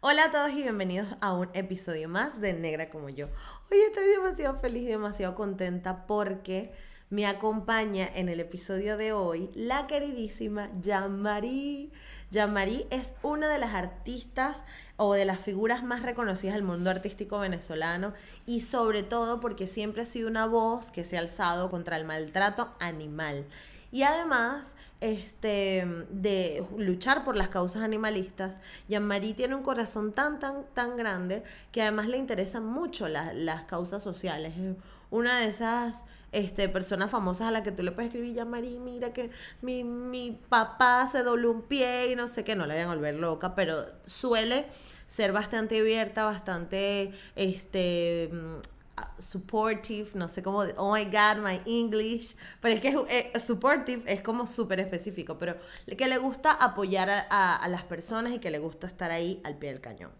Hola a todos y bienvenidos a un episodio más de Negra como yo. Hoy estoy demasiado feliz y demasiado contenta porque me acompaña en el episodio de hoy la queridísima Jean-Marie. Jean-Marie es una de las artistas o de las figuras más reconocidas del mundo artístico venezolano y sobre todo porque siempre ha sido una voz que se ha alzado contra el maltrato animal. Y además este, de luchar por las causas animalistas, Jean-Marie tiene un corazón tan, tan, tan grande que además le interesan mucho las causas sociales. Es una de esas este, personas famosas a la que tú le puedes escribir, Jean-Marie, mira que mi, mi papá se dobló un pie y no sé qué, no la vayan a volver loca, pero suele ser bastante abierta, bastante este supportive, no sé cómo, oh my god, my English, pero es que eh, supportive es como súper específico, pero que le gusta apoyar a, las personas y que le gusta estar ahí al pie del cañón.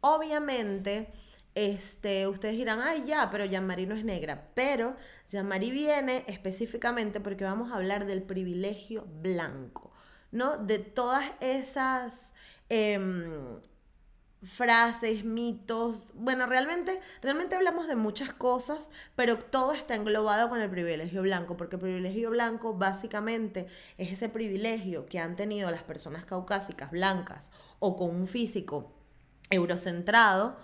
Obviamente, este, ustedes dirán, ay ya, pero Jean-Marie no es negra, pero Jean-Marie viene específicamente porque vamos a hablar del privilegio blanco, ¿no? De todas esas... Em, frases, mitos. Bueno, realmente, realmente hablamos de muchas cosas, pero todo está englobado con el privilegio blanco, porque el privilegio blanco básicamente es ese privilegio que han tenido las personas caucásicas blancas o con un físico eurocentrado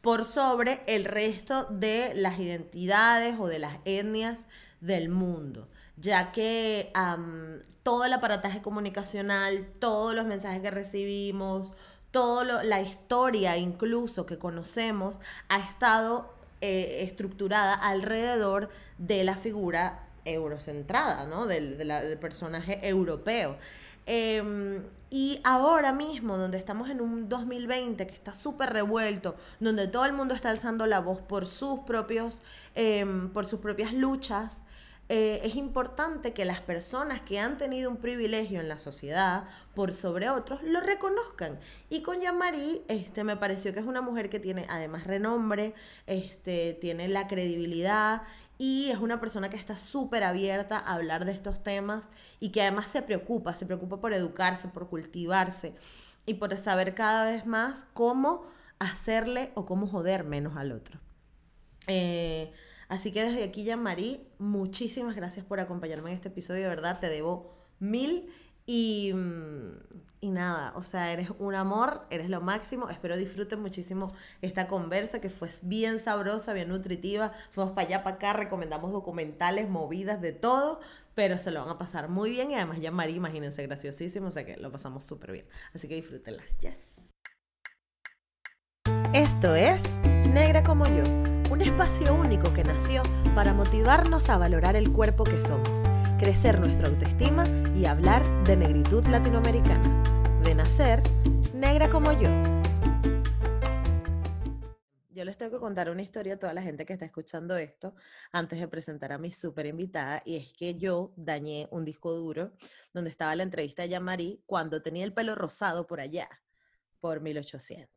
por sobre el resto de las identidades o de las etnias del mundo, ya que todo el aparataje comunicacional, todos los mensajes que recibimos, toda la historia incluso que conocemos ha estado eh, estructurada alrededor de la figura eurocentrada, ¿no? Del, personaje europeo. Em, y ahora mismo, donde estamos en un 2020 que está súper revuelto, donde todo el mundo está alzando la voz por sus propios, em, por sus propias luchas, eh, es importante que las personas que han tenido un privilegio en la sociedad por sobre otros lo reconozcan. Y con Jean-Marie este, me pareció que es una mujer que tiene además renombre, este, tiene la credibilidad y es una persona que está súper abierta a hablar de estos temas y que además se preocupa, se preocupa por educarse, por cultivarse y por saber cada vez más cómo hacerle o cómo joder menos al otro. Eh, Así que desde aquí, Jean-Marie, muchísimas gracias por acompañarme en este episodio. De verdad, te debo mil. Y, y, nada, o sea, eres un amor, eres lo máximo. Espero disfruten muchísimo esta conversa que fue bien sabrosa, bien nutritiva. Fuimos para allá, para acá, recomendamos documentales, movidas, de todo, pero se lo van a pasar muy bien. Y además, ya imagínense, graciosísimo, o sea que lo pasamos súper bien. Así que disfrútenla. Yes. Esto es Negra como yo un espacio único que nació para motivarnos a valorar el cuerpo que somos, crecer nuestra autoestima y hablar de negritud latinoamericana. De nacer, negra como yo. Yo les tengo que contar una historia a toda la gente que está escuchando esto antes de presentar a mi súper invitada y es que yo dañé un disco duro donde estaba la entrevista de Jean-Marie cuando tenía el pelo rosado por allá, por 1800.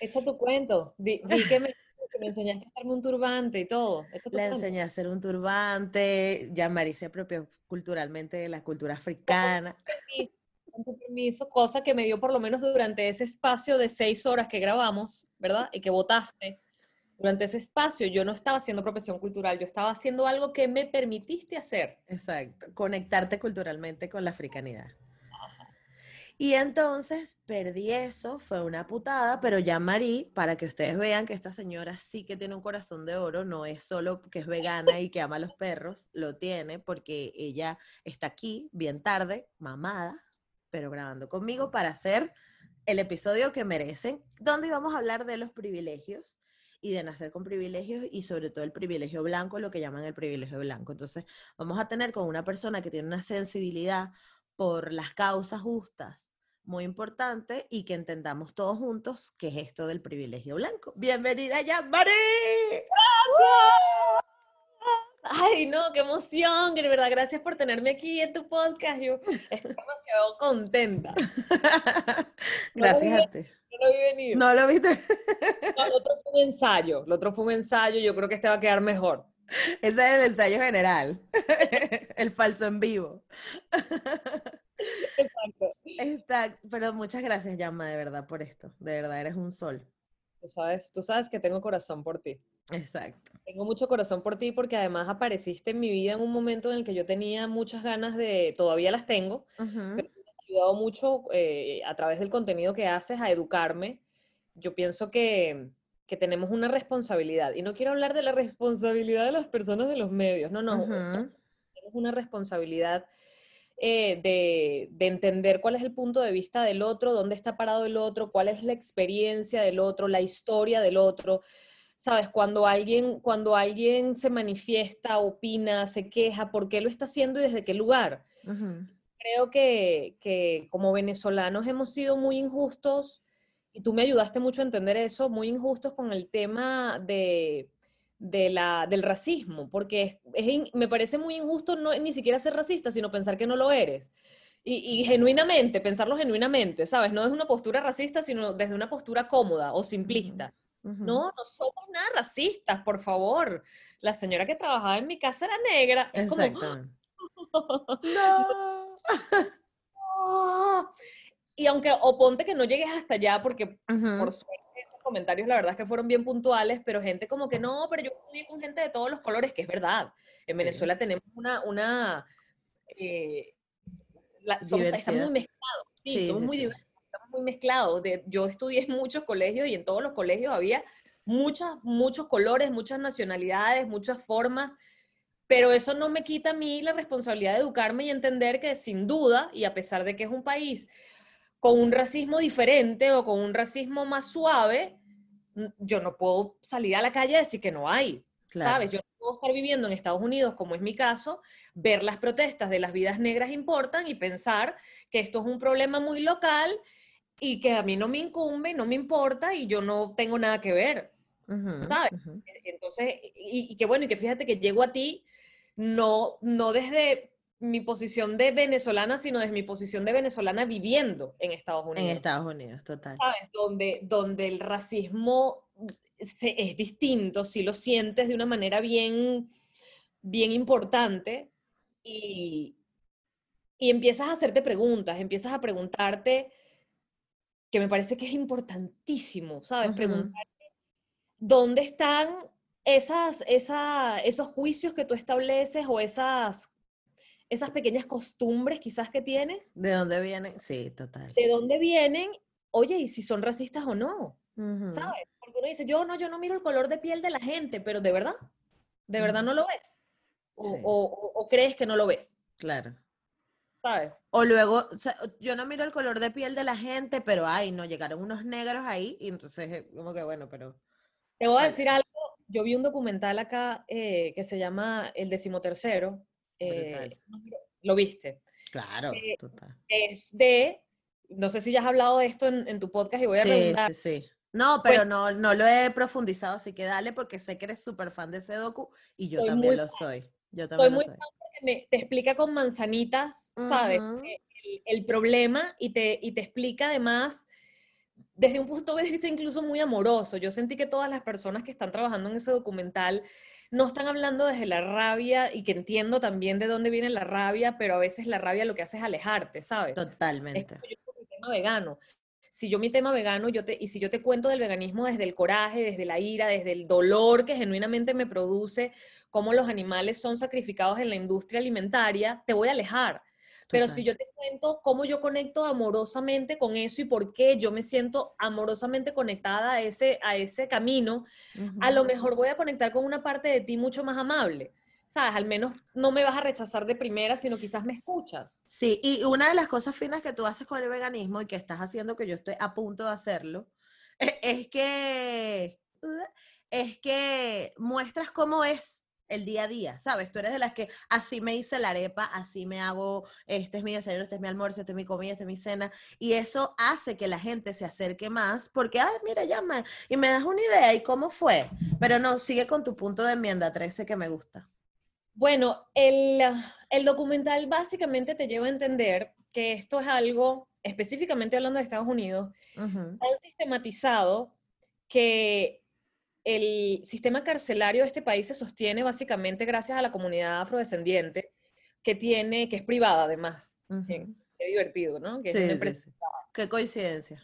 Echa tu cuento, di, que me me enseñaste a hacerme un turbante y todo. Le enseñé a hacer un turbante, ya Marí se apropió culturalmente de la cultura africana. Con permiso, cosa que me dio por lo menos durante ese espacio de seis horas que grabamos, ¿verdad? Y que votaste. Durante ese espacio yo no estaba haciendo profesión cultural, yo estaba haciendo algo que me permitiste hacer. Exacto, conectarte culturalmente con la africanidad. Y entonces perdí eso, fue una putada, pero ya Marí, para que ustedes vean que esta señora sí que tiene un corazón de oro, no es solo que es vegana y que ama a los perros, lo tiene porque ella está aquí bien tarde, mamada, pero grabando conmigo para hacer el episodio que merecen, donde íbamos a hablar de los privilegios y de nacer con privilegios y sobre todo el privilegio blanco, lo que llaman el privilegio blanco. Entonces, vamos a tener con una persona que tiene una sensibilidad por las causas justas muy importante y que entendamos todos juntos qué es esto del privilegio blanco. Bienvenida ya, Mari. Ay, no, qué emoción, de verdad, gracias por tenerme aquí en tu podcast. Yo estoy demasiado contenta. gracias a ti. No lo vi venir. No lo viste. No, lo otro fue un ensayo, lo otro fue un ensayo, yo creo que este va a quedar mejor. Ese es el ensayo general, el falso en vivo. Exacto. Está, pero muchas gracias, Yama, de verdad, por esto. De verdad, eres un sol. Tú sabes, tú sabes que tengo corazón por ti. Exacto. Tengo mucho corazón por ti porque además apareciste en mi vida en un momento en el que yo tenía muchas ganas de, todavía las tengo, pero me ha ayudado mucho eh, a través del contenido que haces a educarme. Yo pienso que, que, tenemos una responsabilidad. Y no quiero hablar de la responsabilidad de las personas de los medios, no, no, tenemos una responsabilidad eh, de, de, entender cuál es el punto de vista del otro, dónde está parado el otro, cuál es la experiencia del otro, la historia del otro. Sabes, cuando alguien, cuando alguien se manifiesta, opina, se queja, ¿por qué lo está haciendo y desde qué lugar? Creo que, que como venezolanos hemos sido muy injustos, y tú me ayudaste mucho a entender eso, muy injustos con el tema de, de la, del racismo, porque es, me parece muy injusto no ni siquiera ser racista, sino pensar que no lo eres. Y, y, genuinamente, pensarlo genuinamente, ¿sabes? No desde una postura racista, sino desde una postura cómoda o simplista. No, no somos nada racistas, por favor. La señora que trabajaba en mi casa era negra. Es como, no. Y aunque, o ponte que no llegues hasta allá, porque por suerte comentarios, la verdad es que fueron bien puntuales, pero gente como que no, pero yo estudié con gente de todos los colores, que es verdad. En Venezuela tenemos una, una eh, somos, estamos muy mezclados, sí, somos muy diversos, estamos muy mezclados. De, yo estudié en muchos colegios y en todos los colegios había muchas, muchos colores, muchas nacionalidades, muchas formas, pero eso no me quita a mí la responsabilidad de educarme y entender que sin duda, y a pesar de que es un país con un racismo diferente o con un racismo más suave, yo no puedo salir a la calle y decir que no hay. ¿Sabes? Yo no puedo estar viviendo en Estados Unidos, como es mi caso, ver las protestas de las vidas negras importan y pensar que esto es un problema muy local y que a mí no me incumbe, no me importa y yo no tengo nada que ver. ¿Sabes? Entonces, y, y, que bueno, y que fíjate que llego a ti no, no desde mi posición de venezolana, sino desde mi posición de venezolana viviendo en Estados Unidos. En Estados Unidos, total. ¿Sabes? Donde, donde el racismo es distinto, si lo sientes de una manera bien, bien importante y, y empiezas a hacerte preguntas, empiezas a preguntarte, que me parece que es importantísimo, ¿sabes? Preguntarte dónde están esas, esa, esos juicios que tú estableces o esas esas pequeñas costumbres quizás que tienes. ¿De dónde vienen? Sí, total. ¿De dónde vienen? Oye, y si son racistas o no, ¿sabes? Porque uno dice, yo no, yo no miro el color de piel de la gente, pero de verdad, de verdad no lo ves. O, crees que no lo ves. Claro. ¿Sabes? O luego, yo no miro el color de piel de la gente, pero ay, no, llegaron unos negros ahí y entonces, como que bueno, pero... Te voy a decir algo, yo vi un documental acá eh, que se llama El decimotercero, eh, lo viste. Claro, eh, total. Es de, no sé si ya has hablado de esto en, tu podcast y voy a sí, Sí, sí. No, pero pues no, no lo he profundizado, así que dale porque sé que eres súper fan de ese docu y yo también lo soy. Yo también lo muy soy. porque te explica con manzanitas, ¿sabes? Eh, el, problema y te, y te explica además desde un punto de vista incluso muy amoroso. Yo sentí que todas las personas que están trabajando en ese documental no están hablando desde la rabia y que entiendo también de dónde viene la rabia, pero a veces la rabia lo que hace es alejarte, ¿sabes? Totalmente. Es yo mi tema vegano. Si yo mi tema vegano, yo te, y si yo te cuento del veganismo desde el coraje, desde la ira, desde el dolor que genuinamente me produce, cómo los animales son sacrificados en la industria alimentaria, te voy a alejar. Pero si yo te cuento cómo yo conecto amorosamente con eso y por qué yo me siento amorosamente conectada a ese, a ese camino, a lo mejor voy a conectar con una parte de ti mucho más amable. ¿Sabes? Al menos no me vas a rechazar de primera, sino quizás me escuchas. Sí, y una de las cosas finas que tú haces con el veganismo y que estás haciendo, que yo estoy a punto de hacerlo, es, es que, es que muestras cómo es el día a día, ¿sabes? Tú eres de las que así me hice la arepa, así me hago, este es mi desayuno, este es mi almuerzo, este es mi comida, este es mi cena, y eso hace que la gente se acerque más porque, ay, mira, llama, y me das una idea, ¿y cómo fue? Pero no, sigue con tu punto de enmienda 13 que me gusta. Bueno, el, el documental básicamente te lleva a entender que esto es algo, específicamente hablando de Estados Unidos, tan sistematizado que el sistema carcelario de este país se sostiene básicamente gracias a la comunidad afrodescendiente, que tiene, que es privada además. Qué divertido, ¿no? Que es Sí, una sí, empresa sí. Qué coincidencia.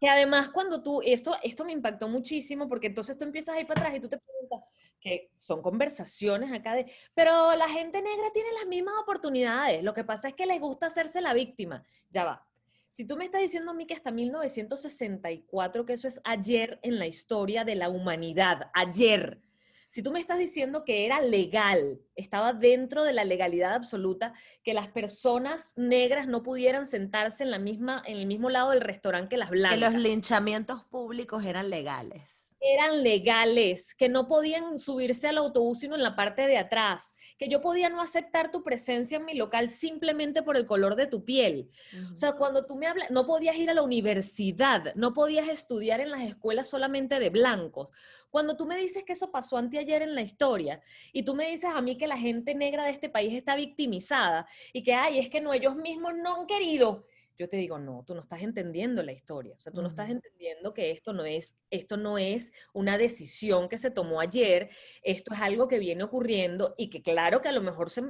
Que además cuando tú, esto, esto me impactó muchísimo porque entonces tú empiezas a ir para atrás y tú te preguntas, que son conversaciones acá de, pero la gente negra tiene las mismas oportunidades, lo que pasa es que les gusta hacerse la víctima. Ya va. Si tú me estás diciendo a mí que hasta 1964, que eso es ayer en la historia de la humanidad, ayer, si tú me estás diciendo que era legal, estaba dentro de la legalidad absoluta, que las personas negras no pudieran sentarse en, la misma, en el mismo lado del restaurante que las Que blancas. los linchamientos públicos eran legales. Eran legales, que no podían subirse al autobús sino en la parte de atrás, que yo podía no aceptar tu presencia en mi local simplemente por el color de tu piel. O sea, cuando tú me hablas, no podías ir a la universidad, no podías estudiar en las escuelas solamente de blancos. Cuando tú me dices que eso pasó anteayer en la historia y tú me dices a mí que la gente negra de este país está victimizada y que, ay, es que no, ellos mismos no han querido. Yo te digo, no, tú no estás entendiendo la historia. O sea, tú no estás entendiendo que esto no es, esto no es una decisión que se tomó ayer, esto es algo que viene ocurriendo y que claro que a lo mejor se,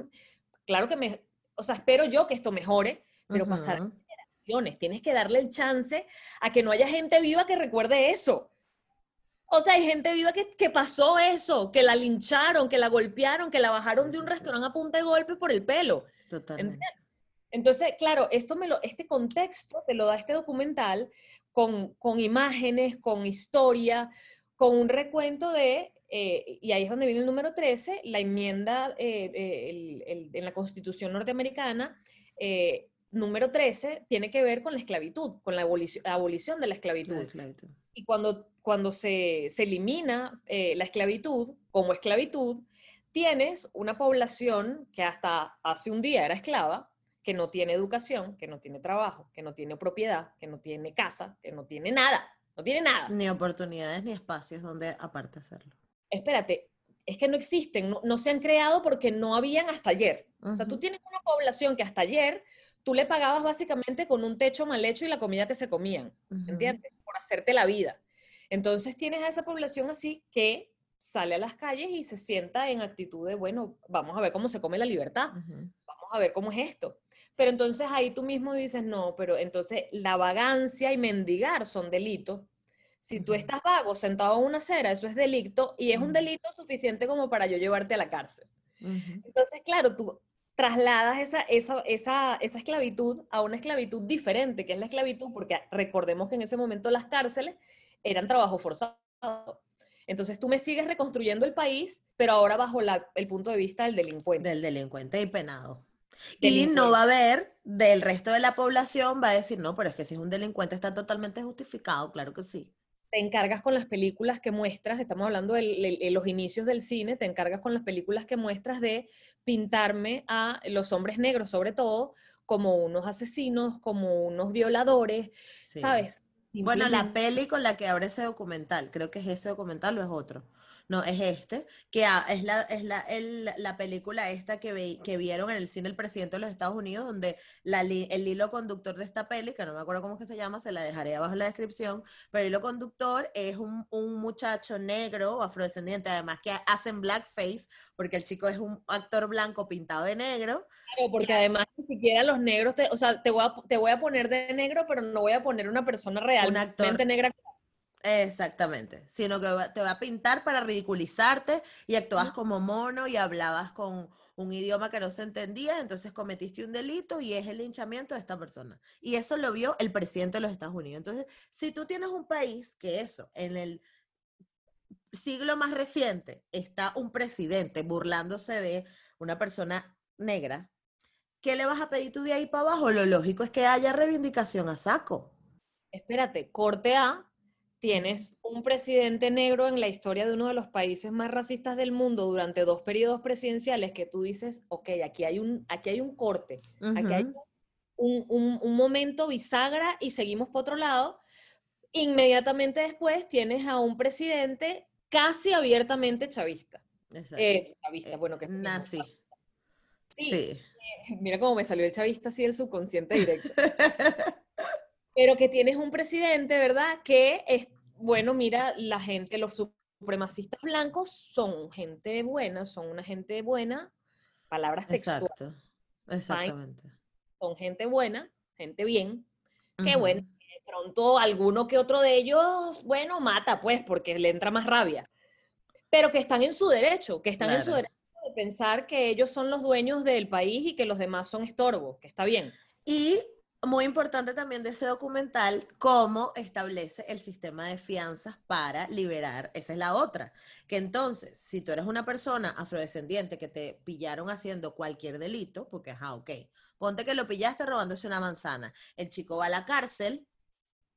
claro que me, o sea, espero yo que esto mejore, pero pasar Ujú. generaciones. Tienes que darle el chance a que no haya gente viva que recuerde eso. O sea, hay gente viva que, que pasó eso, que la lincharon, que la golpearon, que la bajaron de un restaurante a punta de golpe por el pelo. Totalmente. Entonces, claro, esto me lo, este contexto te lo da este documental con, con imágenes, con historia, con un recuento de, eh, y ahí es donde viene el número 13, la enmienda eh, eh, el- el- en la Constitución norteamericana, eh, número 13, tiene que ver con la esclavitud, con la abolici- abolición de la esclavitud. La esclavitud. Y cuando, cuando se, se elimina eh, la esclavitud como esclavitud, tienes una población que hasta hace un día era esclava, que no tiene educación, que no tiene trabajo, que no tiene propiedad, que no tiene casa, que no tiene nada, no tiene nada. Ni oportunidades ni espacios donde aparte hacerlo. Espérate, es que no existen, no, no se han creado porque no habían hasta ayer. O sea, tú tienes una población que hasta ayer tú le pagabas básicamente con un techo mal hecho y la comida que se comían. ¿entiendes? Por hacerte la vida. Entonces tienes a esa población así que sale a las calles y se sienta en actitud de, bueno, vamos a ver cómo se come la libertad. Vamos a ver cómo es esto. Pero entonces ahí tú mismo dices, no, pero entonces la vagancia y mendigar son delitos. Si tú estás vago sentado en una acera, eso es delito y es un delito suficiente como para yo llevarte a la cárcel. Entonces, claro, tú trasladas esa, esa, esa, esa esclavitud a una esclavitud diferente, que es la esclavitud, porque recordemos que en ese momento las cárceles eran trabajo forzado. Entonces tú me sigues reconstruyendo el país, pero ahora bajo la- el punto de vista del delincuente. Del delincuente y penado. Y no va a haber, del resto de la población, va a decir, no, pero es que si es un delincuente está totalmente justificado, claro que sí. te encargas con las películas que muestras, estamos hablando de los inicios del cine, te encargas con las películas que muestras de pintarme a los hombres negros, sobre todo, como unos asesinos, como unos violadores, Sí. ¿sabes? Bueno, la peli con la que abre ese documental, creo que es ese documental o es otro. No, es este, que es la, es la, el- la película esta que, ve- que vieron en el cine el presidente de los Estados Unidos, donde la, el hilo conductor de esta peli, que no me acuerdo cómo es que se llama, se la dejaré abajo en la descripción, pero el hilo conductor es un, un muchacho negro, afrodescendiente, además que hacen blackface, porque el chico es un actor blanco pintado de negro, Claro, porque además ni siquiera los negros, te, o sea, te voy, a, te voy a poner de negro, pero no voy a poner una persona realmente actor. negra. Exactamente, sino que te va a pintar para ridiculizarte y actuabas como mono y hablabas con un idioma que no se entendía, entonces cometiste un delito y es el linchamiento de esta persona. Y eso lo vio el presidente de los Estados Unidos. Entonces, si tú tienes un país que eso, en el siglo más reciente, está un presidente burlándose de una persona negra, ¿qué le vas a pedir tú de ahí para abajo? Lo lógico es que haya reivindicación a saco. Espérate, corte A, tienes un presidente negro en la historia de uno de los países más racistas del mundo durante dos periodos presidenciales que tú dices, ok, aquí hay un, aquí hay un corte, aquí hay un, un- un momento bisagra y seguimos por otro lado. Inmediatamente después tienes a un presidente casi abiertamente chavista. Exacto. Eh, chavista, Eh, bueno, que es nazi. Sí, Sí. mira cómo me salió el chavista así el subconsciente directo. Pero que tienes un presidente, ¿verdad? Que es, bueno, mira, la gente, los supremacistas blancos son gente buena, son una gente buena, palabras textuales. Exacto. Exactamente. son gente buena, gente bien, que bueno, de pronto alguno que otro de ellos, bueno, mata pues porque le entra más rabia, pero que están en su derecho, que están en su derecho de pensar que ellos son los dueños del país y que los demás son estorbos, que está bien. Y muy importante también de ese documental, cómo establece el sistema de fianzas para liberar. Esa es la otra. Que entonces, si tú eres una persona afrodescendiente que te pillaron haciendo cualquier delito, porque, ajá, ok, ponte que lo pillaste robándose una manzana, el chico va a la cárcel,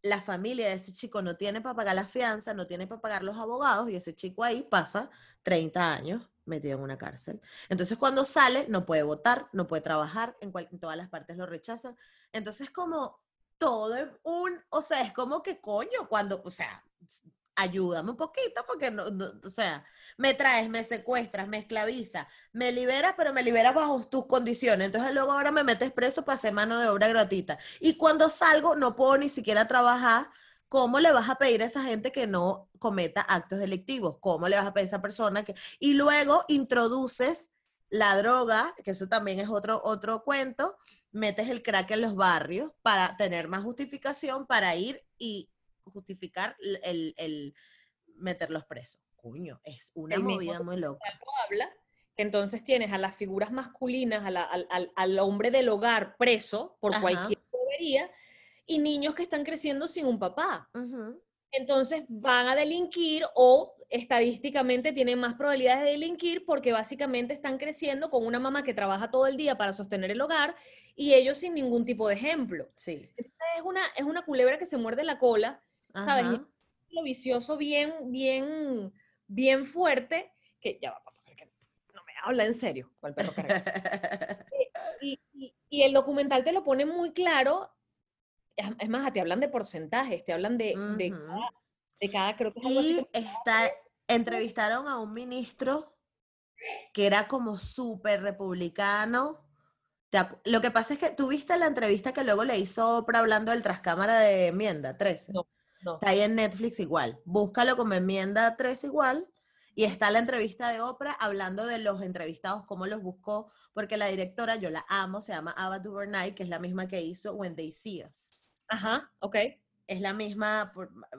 la familia de ese chico no tiene para pagar la fianza, no tiene para pagar los abogados y ese chico ahí pasa 30 años metido en una cárcel. Entonces cuando sale no puede votar, no puede trabajar, en, en todas las partes lo rechazan. Entonces como todo un, o sea, es como que coño, cuando, o sea, ayúdame un poquito porque no, o sea, me traes, me secuestras, me esclaviza, me liberas, pero me liberas bajo tus condiciones. Entonces luego ahora me metes preso para hacer mano de obra gratuita. Y cuando salgo no puedo ni siquiera trabajar ¿cómo le vas a pedir a esa gente que no cometa actos delictivos? ¿Cómo le vas a pedir a esa persona que... Y luego introduces la droga, que eso también es otro, otro cuento, metes el crack en los barrios para tener más justificación para ir y justificar el, el meterlos presos. Coño, es una movida muy loca. Habla entonces tienes a las figuras masculinas, al, al, hombre del hogar preso por cualquier bobería, y niños que están creciendo sin un papá. Entonces van a delinquir o estadísticamente tienen más probabilidades de delinquir porque básicamente están creciendo con una mamá que trabaja todo el día para sostener el hogar y ellos sin ningún tipo de ejemplo. Sí. es una, es una culebra que se muerde la cola, ¿sabes? lo vicioso bien, bien, bien fuerte que ya va, papá, no me habla en serio con el perro y, y el documental te lo pone muy claro es más, te hablan de porcentajes, te hablan de, de, cada, creo que es algo y Está, entrevistaron a un ministro que era como súper republicano. Lo que pasa es que tú viste la entrevista que luego le hizo Oprah hablando del trascámara de enmienda 13. No, no. Está ahí en Netflix igual. Búscalo como enmienda 3 igual. Y está la entrevista de Oprah hablando de los entrevistados, cómo los buscó, porque la directora, yo la amo, se llama Ava DuVernay, que es la misma que hizo When They See Us. Ajá, ok. Es la misma,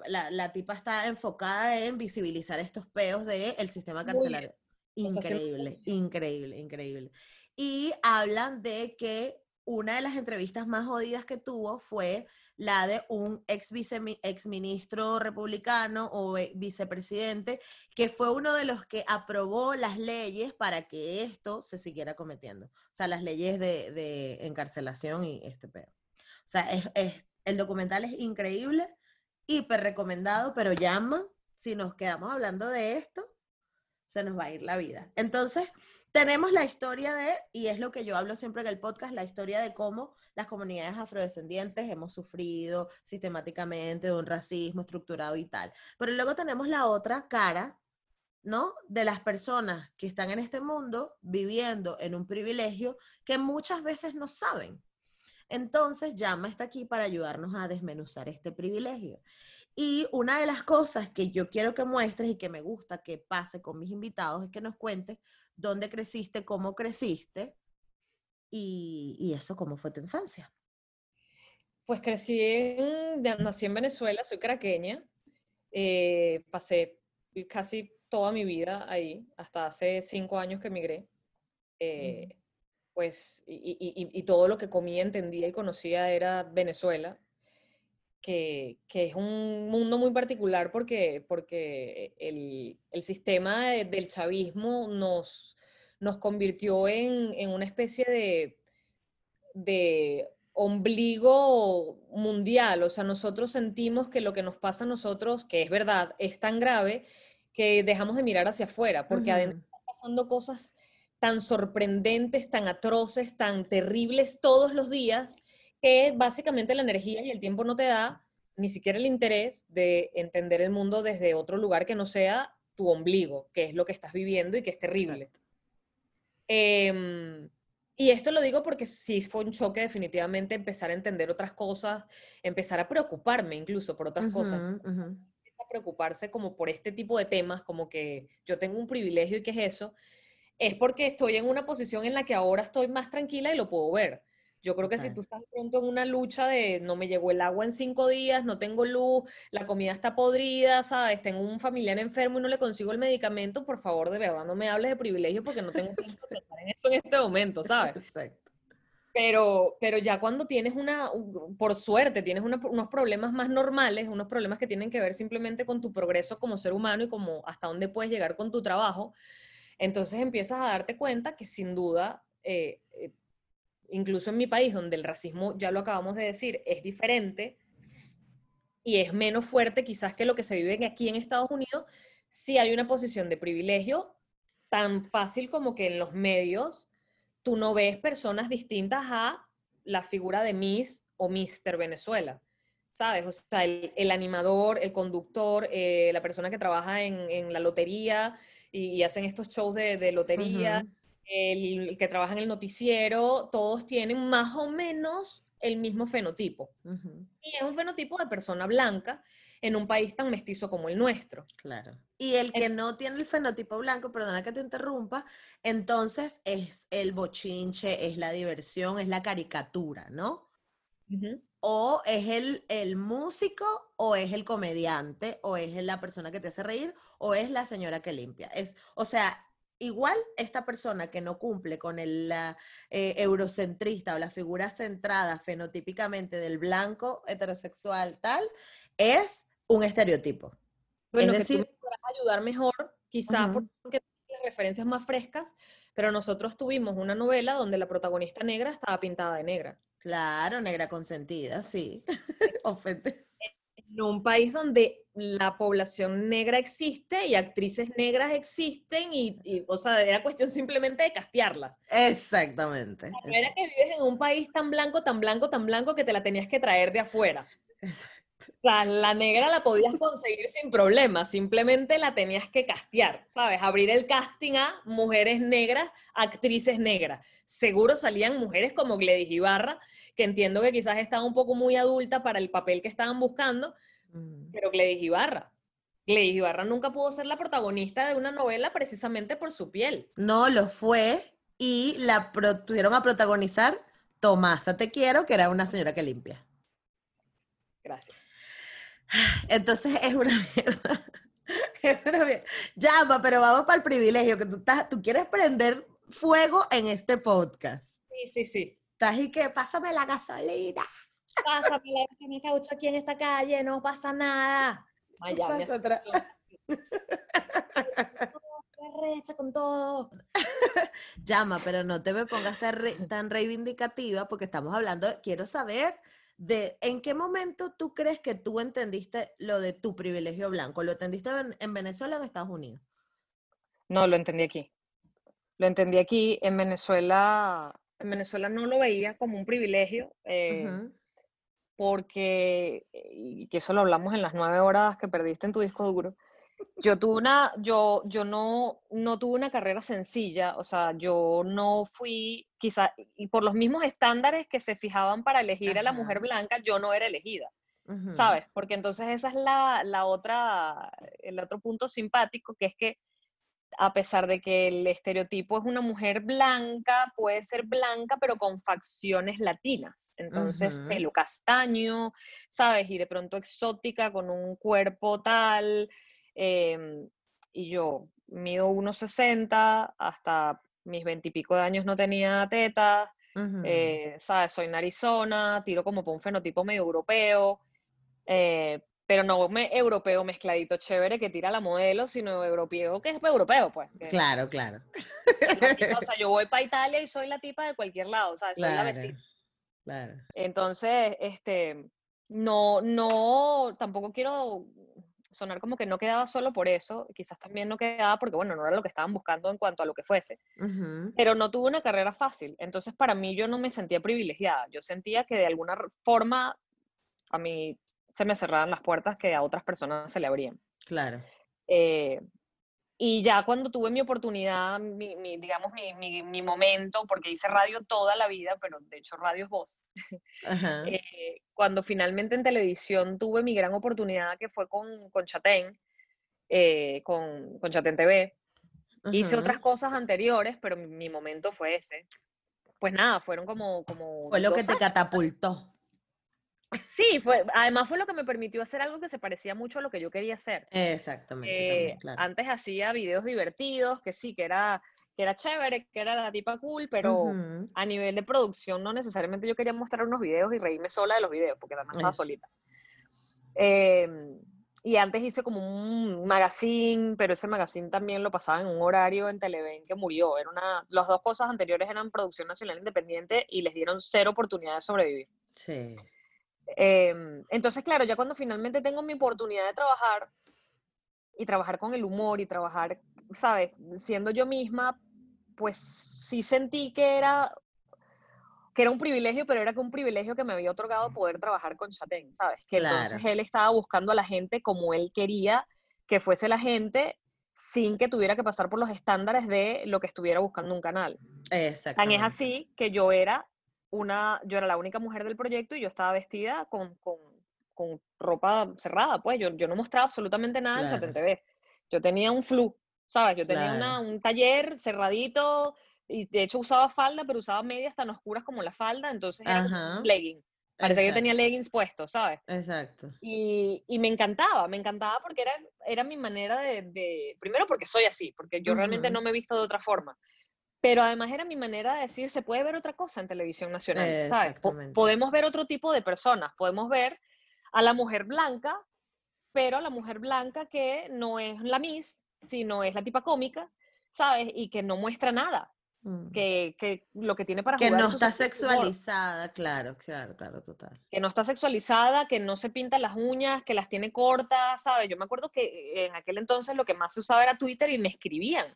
la, la tipa está enfocada en visibilizar estos peos del sistema carcelario. Increíble, increíble, increíble. Y hablan de que una de las entrevistas más jodidas que tuvo fue la de un ex, vice, ex ministro republicano o vicepresidente, que fue uno de los que aprobó las leyes para que esto se siguiera cometiendo. O sea, las leyes de, de encarcelación y este peo. O sea, es, es el documental es increíble, hiper recomendado, pero llama, si nos quedamos hablando de esto, se nos va a ir la vida. Entonces, tenemos la historia de, y es lo que yo hablo siempre en el podcast, la historia de cómo las comunidades afrodescendientes hemos sufrido sistemáticamente de un racismo estructurado y tal. Pero luego tenemos la otra cara, ¿no? De las personas que están en este mundo viviendo en un privilegio que muchas veces no saben. Entonces, Llama está aquí para ayudarnos a desmenuzar este privilegio. Y una de las cosas que yo quiero que muestres y que me gusta que pase con mis invitados es que nos cuentes dónde creciste, cómo creciste y, eso, cómo fue tu infancia. Pues crecí, en, nací en Venezuela, soy caraqueña, eh, pasé casi toda mi vida ahí, hasta hace cinco años que emigré. Eh, pues, y, todo lo que comía, entendía y conocía era Venezuela, que, es un mundo muy particular porque, porque el, sistema del chavismo nos, nos convirtió en, una especie de, de ombligo mundial, o sea, nosotros sentimos que lo que nos pasa a nosotros, que es verdad, es tan grave que dejamos de mirar hacia afuera, porque adentro están pasando cosas tan sorprendentes, tan atroces, tan terribles todos los días, que básicamente la energía y el tiempo no te da ni siquiera el interés de entender el mundo desde otro lugar que no sea tu ombligo, que es lo que estás viviendo y que es terrible. Em, y esto lo digo porque sí fue un choque definitivamente empezar a entender otras cosas, empezar a preocuparme incluso por otras cosas. A preocuparse como por este tipo de temas, como que yo tengo un privilegio y qué es eso, es porque estoy en una posición en la que ahora estoy más tranquila y lo puedo ver. Yo creo que si Total. tú estás pronto en una lucha de no me llegó el agua en cinco días, no tengo luz, la comida está podrida, ¿sabes? Tengo un familiar enfermo y no le consigo el medicamento, por favor, de verdad, no me hables de privilegio porque no tengo tiempo de pensar en eso en este momento, ¿sabes? Exacto. Pero, pero ya cuando tienes una, por suerte, tienes una- unos problemas más normales, unos problemas que tienen que ver simplemente con tu progreso como ser humano y como hasta dónde puedes llegar con tu trabajo, entonces empiezas a darte cuenta que sin duda, eh, eh, incluso en mi país, donde el racismo, ya lo acabamos de decir, es diferente y es menos fuerte quizás que lo que se vive aquí en Estados Unidos, sí hay una posición de privilegio tan fácil como que en los medios tú no ves personas distintas a la figura de Miss o Mister Venezuela. ¿Sabes? O sea, el, el animador, el conductor, eh, la persona que trabaja en, en la lotería y, y hacen estos shows de, de lotería, el, el que trabaja en el noticiero, todos tienen más o menos el mismo fenotipo. Y es un fenotipo de persona blanca en un país tan mestizo como el nuestro. Claro. Y el que no tiene el fenotipo blanco, perdona que te interrumpa, entonces es el bochinche, es la diversión, es la caricatura, ¿no? Ujú. O es el, el músico, o es el comediante, o es la persona que te hace reír, o es la señora que limpia. Es, o sea, igual esta persona que no cumple con el la, eh, eurocentrista o la figura centrada fenotípicamente del blanco heterosexual tal, es un estereotipo. Bueno, Es que decir- tú me podrás ayudar mejor, quizá porque tienes referencias más frescas, pero nosotros tuvimos una novela donde la protagonista negra estaba pintada de negra. Claro, negra consentida, sí. Ofende. En un país donde la población negra existe y actrices negras existen y, y, o sea, era cuestión simplemente de castearlas. Exactamente. No era que vives en un país tan blanco, tan blanco, tan blanco que te la tenías que traer de afuera. Exacto. O sea, la negra la podías conseguir sin problema, simplemente la tenías que castear, ¿sabes? Abrir el casting a mujeres negras, actrices negras. Seguro salían mujeres como Gladys Ibarra, que entiendo que quizás estaba un poco muy adulta para el papel que estaban buscando, Mm. pero Gladys Ibarra. Gladys Ibarra nunca pudo ser la protagonista de una novela precisamente por su piel. No lo fue y la pusieron a protagonizar Tomasa Te Quiero, que era una señora que limpia. Gracias. Entonces es una mierda. Es una mierda. Llama, pero vamos para el privilegio, que tú, estás, tú quieres prender fuego en este podcast. Sí, sí, sí. Estás y que pásame la gasolina. Pásame la me caucho aquí en esta calle, no pasa nada. Vaya, me Pasa recha con todo. Llama, pero no te me pongas tan, re- tan reivindicativa porque estamos hablando, de- quiero saber de en qué momento tú crees que tú entendiste lo de tu privilegio blanco. ¿Lo entendiste en, en Venezuela o en Estados Unidos? No, lo entendí aquí. Lo entendí aquí. En Venezuela, en Venezuela no lo veía como un privilegio, eh, porque, y que eso lo hablamos en las nueve horas que perdiste en tu disco duro. Yo tuve una, yo, yo no, no tuve una carrera sencilla, o sea, yo no fui, quizá, y por los mismos estándares que se fijaban para elegir a la mujer blanca, yo no era elegida. ¿sabes? Porque entonces esa es la, la otra, el otro punto simpático, que es que a pesar de que el estereotipo es una mujer blanca, puede ser blanca, pero con facciones latinas. Entonces, Ujú. pelo castaño, ¿sabes? Y de pronto exótica, con un cuerpo tal. Em, y yo mido 1,60, hasta mis veintipico de años no tenía tetas, Ujú. eh, ¿sabes? Soy narizona, tiro como por un fenotipo medio europeo, eh, pero no me europeo mezcladito chévere que tira la modelo, sino europeo que es europeo, pues. Claro, claro. tipa, o sea, yo voy para Italia y soy la tipa de cualquier lado, ¿sabes? Soy la Claro, vecina. claro. Entonces, este, no, no, tampoco quiero sonar como que no quedaba solo por eso, quizás también no quedaba porque, bueno, no era lo que estaban buscando en cuanto a lo que fuese, Ujú. pero no tuve una carrera fácil. Entonces, para mí, yo no me sentía privilegiada. Yo sentía que de alguna forma a mí se me cerraban las puertas que a otras personas se le abrían. Claro. Eh, y ya cuando tuve mi oportunidad, mi, mi, digamos, mi, mi, mi momento, porque hice radio toda la vida, pero de hecho radio es voz. Ajá. eh, cuando finalmente en televisión tuve mi gran oportunidad, que fue con, con Chatén, eh, con, con Chatén TV, Hice otras cosas anteriores, pero mi, mi momento fue ese. pues nada, fueron como... como Fue lo que te años. catapultó. Sí, fue, además fue lo que me permitió hacer algo que se parecía mucho a lo que yo quería hacer. Exactamente, Eh, también, claro. Antes hacía videos divertidos, que sí, que era, que era chévere, que era la tipa cool, pero Ujú. a nivel de producción no necesariamente yo quería mostrar unos videos y reírme sola de los videos, porque además estaba Eso. solita. Em, y antes hice como un magazine, pero ese magazine también lo pasaba en un horario en Televen que murió. Era una, las dos cosas anteriores eran producción nacional independiente y les dieron cero oportunidad de sobrevivir. Sí. Em, entonces, claro, ya cuando finalmente tengo mi oportunidad de trabajar y trabajar con el humor y trabajar, ¿sabes? Siendo yo misma, pues sí sentí que era que era un privilegio, pero era que un privilegio que me había otorgado poder trabajar con Chatén, ¿sabes? Que entonces Claro. él estaba buscando a la gente como él quería que fuese la gente sin que tuviera que pasar por los estándares de lo que estuviera buscando un canal. Tan es así que yo era una, yo era la única mujer del proyecto y yo estaba vestida con, con, con ropa cerrada, pues yo, yo no mostraba absolutamente nada en Chatén Claro. TV. Yo tenía un flu, ¿sabes? Yo tenía una- Claro. un taller cerradito y de hecho usaba falda, pero usaba medias tan oscuras como la falda, entonces era un legging. Parecía que yo Exacto. tenía leggings puestos, ¿sabes? Exacto. Y, y me encantaba, me encantaba porque era, era mi manera de, de- primero porque soy así, porque yo realmente no me he visto de otra forma, pero además era mi manera de decir, se puede ver otra cosa en televisión nacional, ¿sabes? Po- podemos ver otro tipo de personas, podemos ver a la mujer blanca, pero a la mujer blanca que no es la Miss, sino es la tipa cómica, ¿sabes? Y que no muestra nada, Mm. que, que lo que tiene para Que jugar no está sexualizada, claro, claro, claro, total. que no está sexualizada, que no se pinta las uñas, que las tiene cortas, ¿sabes? Yo me acuerdo que en aquel entonces lo que más se usaba era Twitter y me escribían,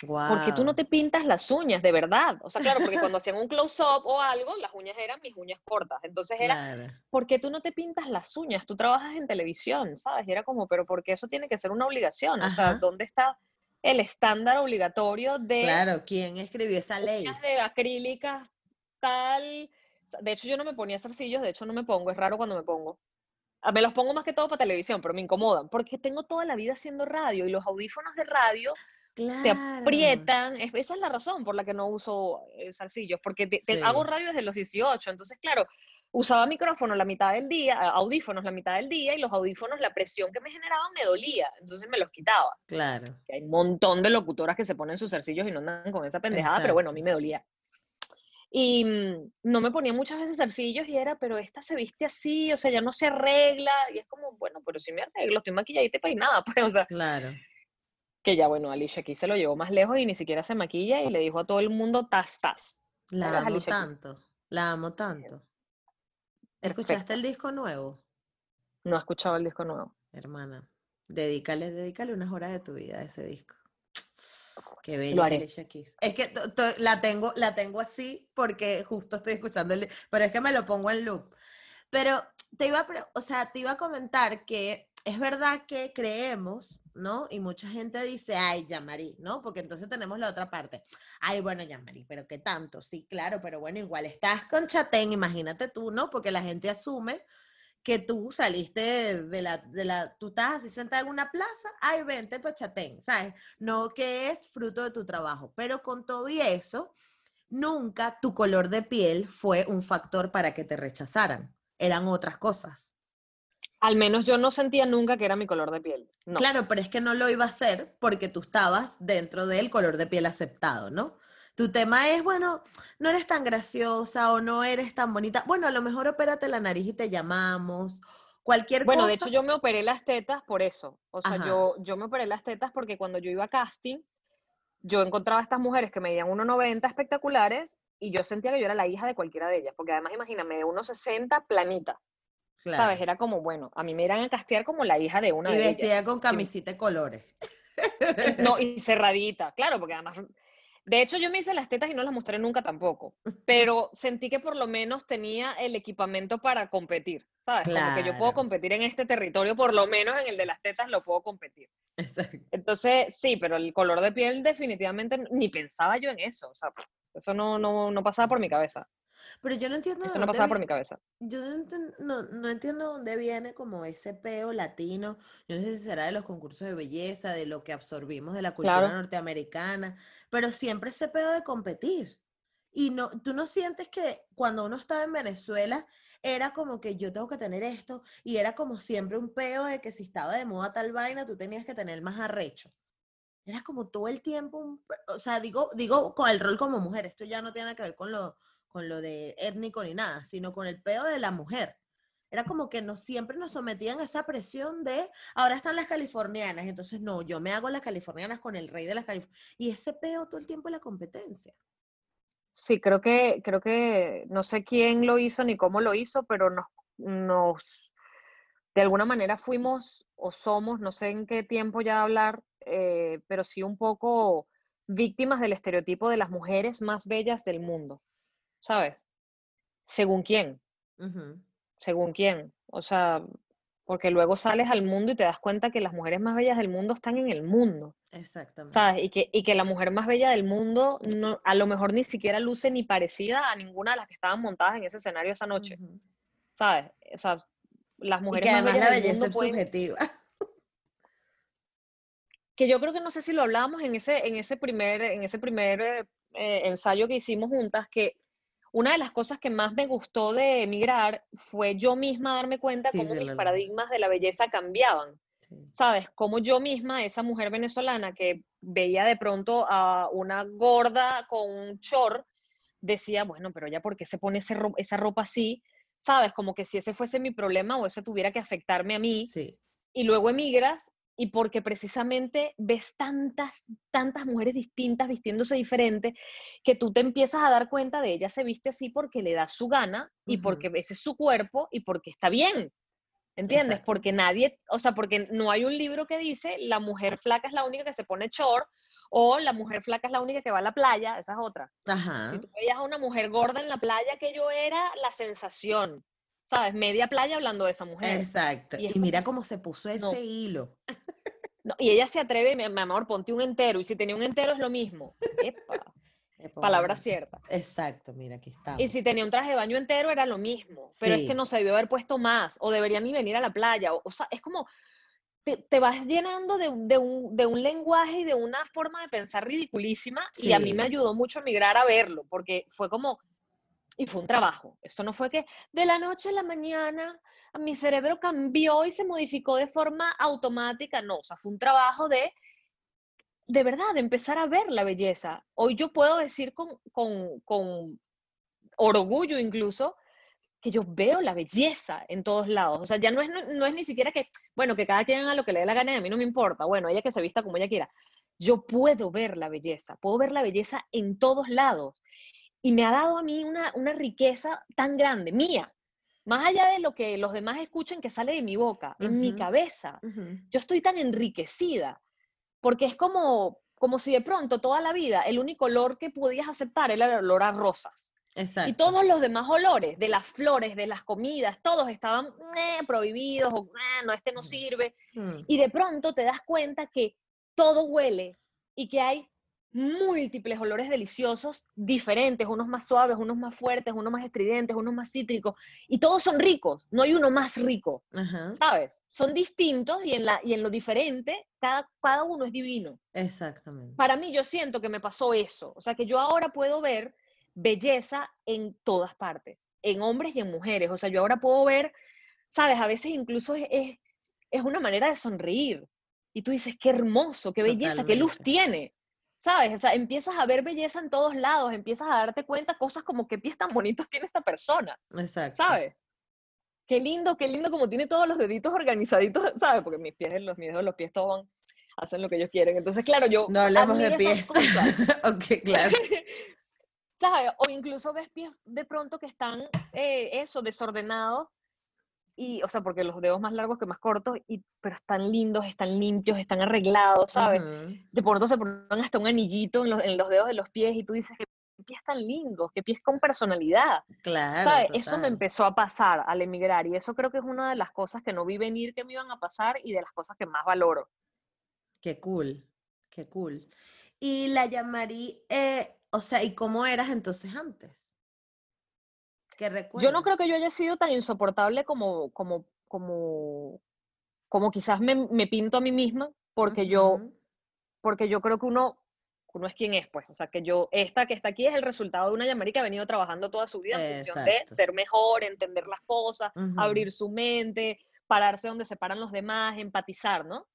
¿por qué tú no Wow. te pintas las uñas, de verdad? O sea, claro, porque cuando hacían un close-up o algo, las uñas eran mis uñas cortas. Entonces era, Claro. ¿por qué tú no te pintas las uñas? Tú trabajas en televisión, ¿sabes? Y era como, pero ¿por qué eso tiene que ser una obligación? O sea, Ajá. ¿dónde está el estándar obligatorio de Claro, ¿quién escribió esa ley? uñas de acrílicas, tal. De hecho, yo no me ponía zarcillos, de hecho, no me pongo, es raro cuando me pongo. Ah, Me los pongo más que todo para televisión, pero me incomodan, porque tengo toda la vida haciendo radio y los audífonos de radio te Claro. aprietan. es- esa es la razón por la que no uso eh, zarcillos, porque te- te- hago Sí. radio desde los 18, entonces, claro, usaba micrófono la mitad del día, audífonos la mitad del día, y los audífonos, la presión que me generaban me dolía, entonces me los quitaba. Claro. Que hay un montón de locutoras que se ponen sus zarcillos y no andan con esa pendejada, pero bueno, a mí Exacto. me dolía. Y mm, no me ponía muchas veces zarcillos y era, pero esta se viste así, o sea, ya no se arregla. Y es como, bueno, pero si me arreglo, estoy maquilladita y peinada, pues, o sea, Claro. Que ya, bueno, Alicia Keys se lo llevó más lejos y ni siquiera se maquilla y le dijo a todo el mundo, tas, tas. La amo Alicia Keys. tanto. La amo tanto. Es ¿Escuchaste el disco nuevo? No he escuchado el disco nuevo. Hermana, dedícale, dedícale unas horas de tu vida a ese disco. Qué bella. Alicia Keys. Es que la tengo, la tengo así porque justo estoy escuchando el, pero es que me lo pongo en loop. Pero te iba a, o sea, te iba a comentar que es verdad que creemos, ¿no? Y mucha gente dice, ay, Yamari, ¿no? Porque entonces tenemos la otra parte. Ay, bueno, Yamari, pero qué tanto, sí, claro, pero bueno, igual estás con Chatén, imagínate tú, ¿no? Porque la gente asume que tú saliste de, la, de la, tú estás así sentada en una plaza, ay, vente, pues Chatén, ¿sabes? No que es fruto de tu trabajo, pero con todo y eso, nunca tu color de piel fue un factor para que te rechazaran, eran otras cosas. Al menos yo no sentía nunca que era mi color de piel. No. Claro, pero es que no lo iba a hacer porque tú estabas dentro del color de piel aceptado, ¿no? Tu tema es, bueno, no eres tan graciosa o no eres tan bonita. Bueno, a lo mejor opérate la nariz y te llamamos. Cualquier Bueno, cosa. de hecho yo me operé las tetas por eso. O sea, Ajá. yo, yo me operé las tetas porque cuando yo iba a casting, yo encontraba a estas mujeres que medían 1,90 espectaculares y yo sentía que yo era la hija de cualquiera de ellas. Porque además, imagíname, de 1,60 planita. Claro. ¿Sabes? Era como, bueno, a mí me irán a castear como la hija de una y de vestida ellas. con camisita de colores. No, y cerradita, claro, porque además... De hecho, yo me hice las tetas y no las mostré nunca tampoco, pero sentí que por lo menos tenía el equipamiento para competir, ¿sabes? Como que yo puedo Claro. competir en este territorio, por lo menos en el de las tetas lo puedo competir. Exacto. Entonces, sí, pero el color de piel definitivamente ni pensaba yo en eso, o sea, eso no, no, no pasaba por mi cabeza, Pero yo no entiendo eso no pasaba por mi cabeza. Yo no, enten- no, no entiendo dónde viene como ese peo latino. Yo no sé si será de los concursos de belleza, de lo que absorbimos de la cultura Claro. norteamericana, pero siempre ese peo de competir. Y no, tú no sientes que cuando uno estaba en Venezuela era como que yo tengo que tener esto y era como siempre un peo de que si estaba de moda tal vaina, tú tenías que tener más arrecho. Era como todo el tiempo, o sea, digo, digo con el rol como mujer, esto ya no tiene que ver con lo, con lo de étnico ni nada, sino con el peo de la mujer. Era como que no siempre nos sometían a esa presión de, ahora están las californianas, entonces no, yo me hago las californianas con el rey de las californianas. Y ese peo todo el tiempo en la competencia. Sí, creo que, creo que no sé quién lo hizo ni cómo lo hizo, pero nos, nos de alguna manera fuimos o somos, no sé en qué tiempo ya hablar, eh, pero sí un poco víctimas del estereotipo de las mujeres más bellas del mundo, ¿sabes? Según quién, según quién. O sea, porque luego sales al mundo y te das cuenta que las mujeres más bellas del mundo están en el mundo. Exactamente. ¿Sabes? Y que, y que la mujer más bella del mundo no, a lo mejor ni siquiera luce ni parecida a ninguna de las que estaban montadas en ese escenario esa noche. ¿Sabes? O sea, las mujeres y que más además bellas la del belleza mundo es pueden- subjetiva. que yo creo que no sé si lo hablábamos en ese, en ese primer, en ese primer eh, eh, ensayo que hicimos juntas, que una de las cosas que más me gustó de emigrar fue yo misma darme cuenta Sí, cómo mis paradigmas de la belleza cambiaban. Sí. ¿Sabes? Como yo misma, esa mujer venezolana que veía de pronto a una gorda con un short, decía, bueno, pero ella, ¿por qué se pone ese ro- esa ropa así? ¿Sabes? Como que si ese fuese mi problema o eso tuviera que afectarme a mí Sí. y luego emigras y porque precisamente ves tantas, tantas mujeres distintas vistiéndose diferente, que tú te empiezas a dar cuenta de ella se viste así porque le da su gana y porque ese es su cuerpo y porque está bien. ¿Entiendes? Exacto. Porque nadie, o sea, porque no hay un libro que dice la mujer flaca es la única que se pone short o la mujer flaca es la única que va a la playa, esa es otra. Ajá. Si tú veías a una mujer gorda en la playa, que yo era la sensación, ¿sabes? Media playa hablando de esa mujer. Exacto. Y mira cómo se puso ese No. hilo. No, y ella se atreve, mi, mi amor, ponte un entero, y si tenía un entero es lo mismo. Epa, Epa, palabra cierta. Exacto, mira, aquí estamos. Y si tenía un traje de baño entero era lo mismo, pero es Sí. que no se debió haber puesto más, o debería ni venir a la playa, o, o sea, es como, te, te vas llenando de, un- de un, de un lenguaje y de una forma de pensar ridiculísima, y a mí me Sí. ayudó mucho a migrar a verlo, porque fue como, y fue un trabajo, esto no fue que de la noche a la mañana mi cerebro cambió y se modificó de forma automática, no, o sea, fue un trabajo de de verdad, de empezar a ver la belleza. Hoy yo puedo decir con, con, con orgullo incluso que yo veo la belleza en todos lados. O sea, ya no es, no, es ni siquiera que, bueno, que cada quien haga lo que le dé la gana a mí no me importa. Bueno, ella que se vista como ella quiera. Yo puedo ver la belleza, puedo ver la belleza en todos lados. Y me ha dado a mí una, una riqueza tan grande, mía, más allá de lo que los demás escuchen que sale de mi boca, en mi cabeza yo estoy tan enriquecida, porque es como, como si de pronto toda la vida el único olor que podías aceptar era el olor a rosas. Exacto. Y todos los demás olores, de las flores, de las comidas, todos estaban "Eh, prohibidos o "Eh, no, este no Ujú. sirve. Mm, Y de pronto te das cuenta que todo huele y que hay múltiples olores deliciosos diferentes, unos más suaves, unos más fuertes, unos más estridentes, unos más cítricos, y todos son ricos, no hay uno más rico. Ajá. ¿sabes? Son distintos y en, la, y en lo diferente, cada, cada uno es divino. Exactamente. Para mí, yo siento que me pasó eso. O sea, que yo ahora puedo ver belleza en todas partes, en hombres y en mujeres. O sea, yo ahora puedo ver, ¿sabes? A veces incluso es, es, es una manera de sonreír. Y tú dices, qué hermoso, qué belleza, qué luz Totalmente. tiene. ¿Sabes? O sea, empiezas a ver belleza en todos lados, empiezas a darte cuenta cosas como qué pies tan bonitos tiene esta persona. Exacto. ¿sabes? Qué lindo, qué lindo como tiene todos los deditos organizaditos, ¿sabes? Porque mis pies, los mis dedos, los pies todos van, hacen lo que ellos quieren. Entonces, claro, yo No hablamos de pies. ok, claro. ¿sabes? O incluso ves pies de pronto que están, eh, eso, desordenados, y, o sea, porque los dedos más largos que más cortos, y, pero están lindos, están limpios, están arreglados, ¿sabes? De pronto se ponen hasta un anillito en los, en los dedos de los pies, y tú dices, qué pies tan lindos, qué pies con personalidad. Claro. ¿Sabes? Eso me empezó a pasar al emigrar y eso creo que es una de las cosas que no vi venir que me iban a pasar y de las cosas que más valoro. Qué cool, qué cool. Y la llamarí, eh, o sea, ¿y cómo eras entonces antes? ¿Qué Yo no creo que yo haya sido tan insoportable como, como, como, como quizás me, me pinto a mí misma, porque yo, porque yo creo que uno uno es quien es, pues. O sea, que yo, esta que está aquí es el resultado de una Yamari que ha venido trabajando toda su vida en función de ser mejor, entender las cosas, abrir su mente, pararse donde se paran los demás, empatizar, ¿no?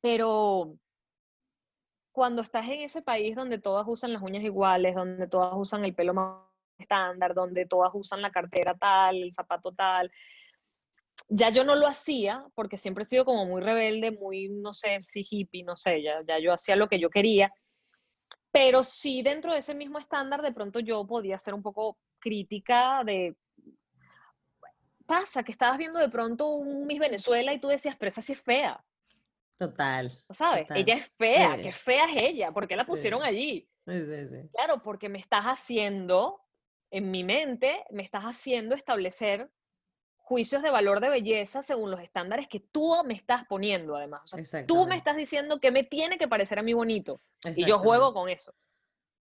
Pero cuando estás en ese país donde todas usan las uñas iguales, donde todas usan el pelo más estándar, donde todas usan la cartera tal, el zapato tal, ya yo no lo hacía porque siempre he sido como muy rebelde, muy, no sé, si hippie, no sé, ya, ya yo hacía lo que yo quería, pero sí dentro de ese mismo estándar de pronto yo podía ser un poco crítica de, pasa que estabas viendo de pronto un Miss Venezuela y tú decías, pero esa sí es fea, Total. ¿sabes? Total. Ella es fea, Sí. qué fea es ella, ¿por qué la pusieron Sí. allí? Sí. Claro, porque me estás haciendo, en mi mente, me estás haciendo establecer juicios de valor de belleza según los estándares que tú me estás poniendo, además. O sea, tú me estás diciendo que me tiene que parecer a mí bonito y yo juego con eso,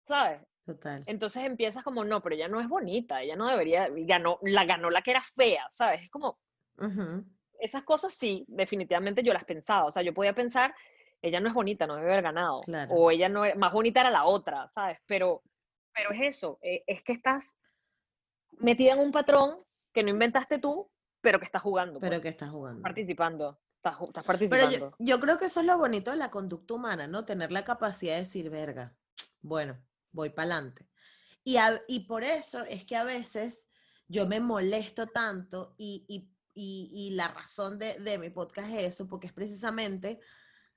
¿sabes? Total. Entonces empiezas como, no, pero ella no es bonita, ella no debería, ganó, la ganó la que era fea, ¿sabes? Es como, esas cosas sí, definitivamente yo las pensaba, o sea, yo podía pensar, ella no es bonita, no debe haber ganado, Claro. o ella no es, más bonita era la otra, ¿sabes? Pero, pero es eso, eh, es que estás metida en un patrón que no inventaste tú, pero que estás jugando, Pero pues, que estás jugando. participando, estás, estás Pero participando. yo, yo creo que eso es lo bonito de la conducta humana, ¿no? Tener la capacidad de decir, verga, bueno, voy para adelante. Y, a- y por eso es que a veces yo me molesto tanto y, y- y- y la razón de, de mi podcast es eso, porque es precisamente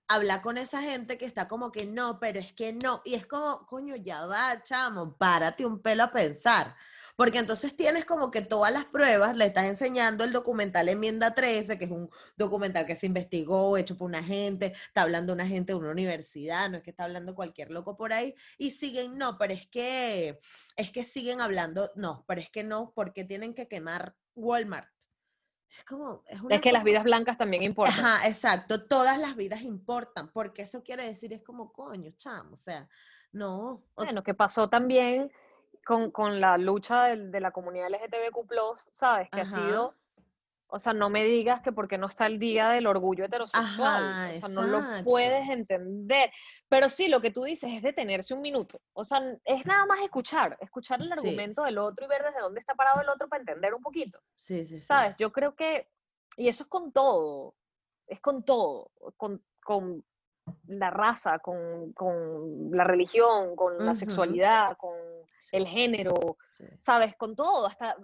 hablar con esa gente que está como que no, pero es que no. Y es como, coño, ya va, chamo, párate un pelo a pensar. Porque entonces tienes como que todas las pruebas, le estás enseñando el documental Enmienda 13, que es un documental que se investigó, hecho por una gente, está hablando una gente de una universidad, no es que está hablando cualquier loco por ahí, y siguen, no, pero es que, es que siguen hablando, no, pero es que no, porque tienen que quemar Walmart. Es como, es una Es que las vidas blancas también importan. Ajá, exacto, todas las vidas importan, porque eso quiere decir, es como, coño, chamo, o sea, no, o Bueno, s- que pasó también con, con la lucha del- de, la comunidad LGTBQ+, ¿sabes? Que ha sido, o sea, no me digas que porque no está el día del orgullo heterosexual, Ajá, o sea, no lo puedes entender. Pero sí, lo que tú dices es detenerse un minuto, o sea, es nada más escuchar, escuchar el Sí. argumento del otro y ver desde dónde está parado el otro para entender un poquito, Sí, sí, sí. ¿sabes? Yo creo que, y eso es con todo, es con todo, con, con la raza, con, con la religión, con la Ujú. sexualidad, con Sí, el género, sí, ¿sabes? Con todo, hasta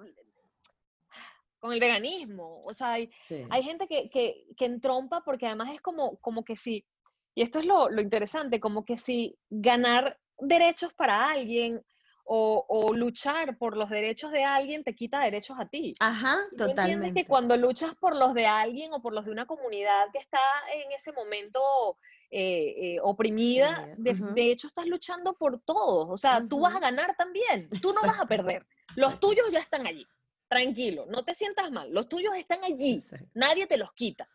con el veganismo. O sea, hay, sí. hay gente que, que, que entrompa porque además es como, como que si, y esto es lo, lo interesante, como que si ganar derechos para alguien o, o luchar por los derechos de alguien te quita derechos a ti. Ajá, Y tú entiendes totalmente. que cuando luchas por los de alguien o por los de una comunidad que está en ese momento eh, eh, oprimida, de, hecho estás luchando por todos. O sea, tú vas a ganar también, tú no vas a perder. Los tuyos ya están allí. Tranquilo, no te sientas mal. Los tuyos están allí. Exacto, Nadie te los quita.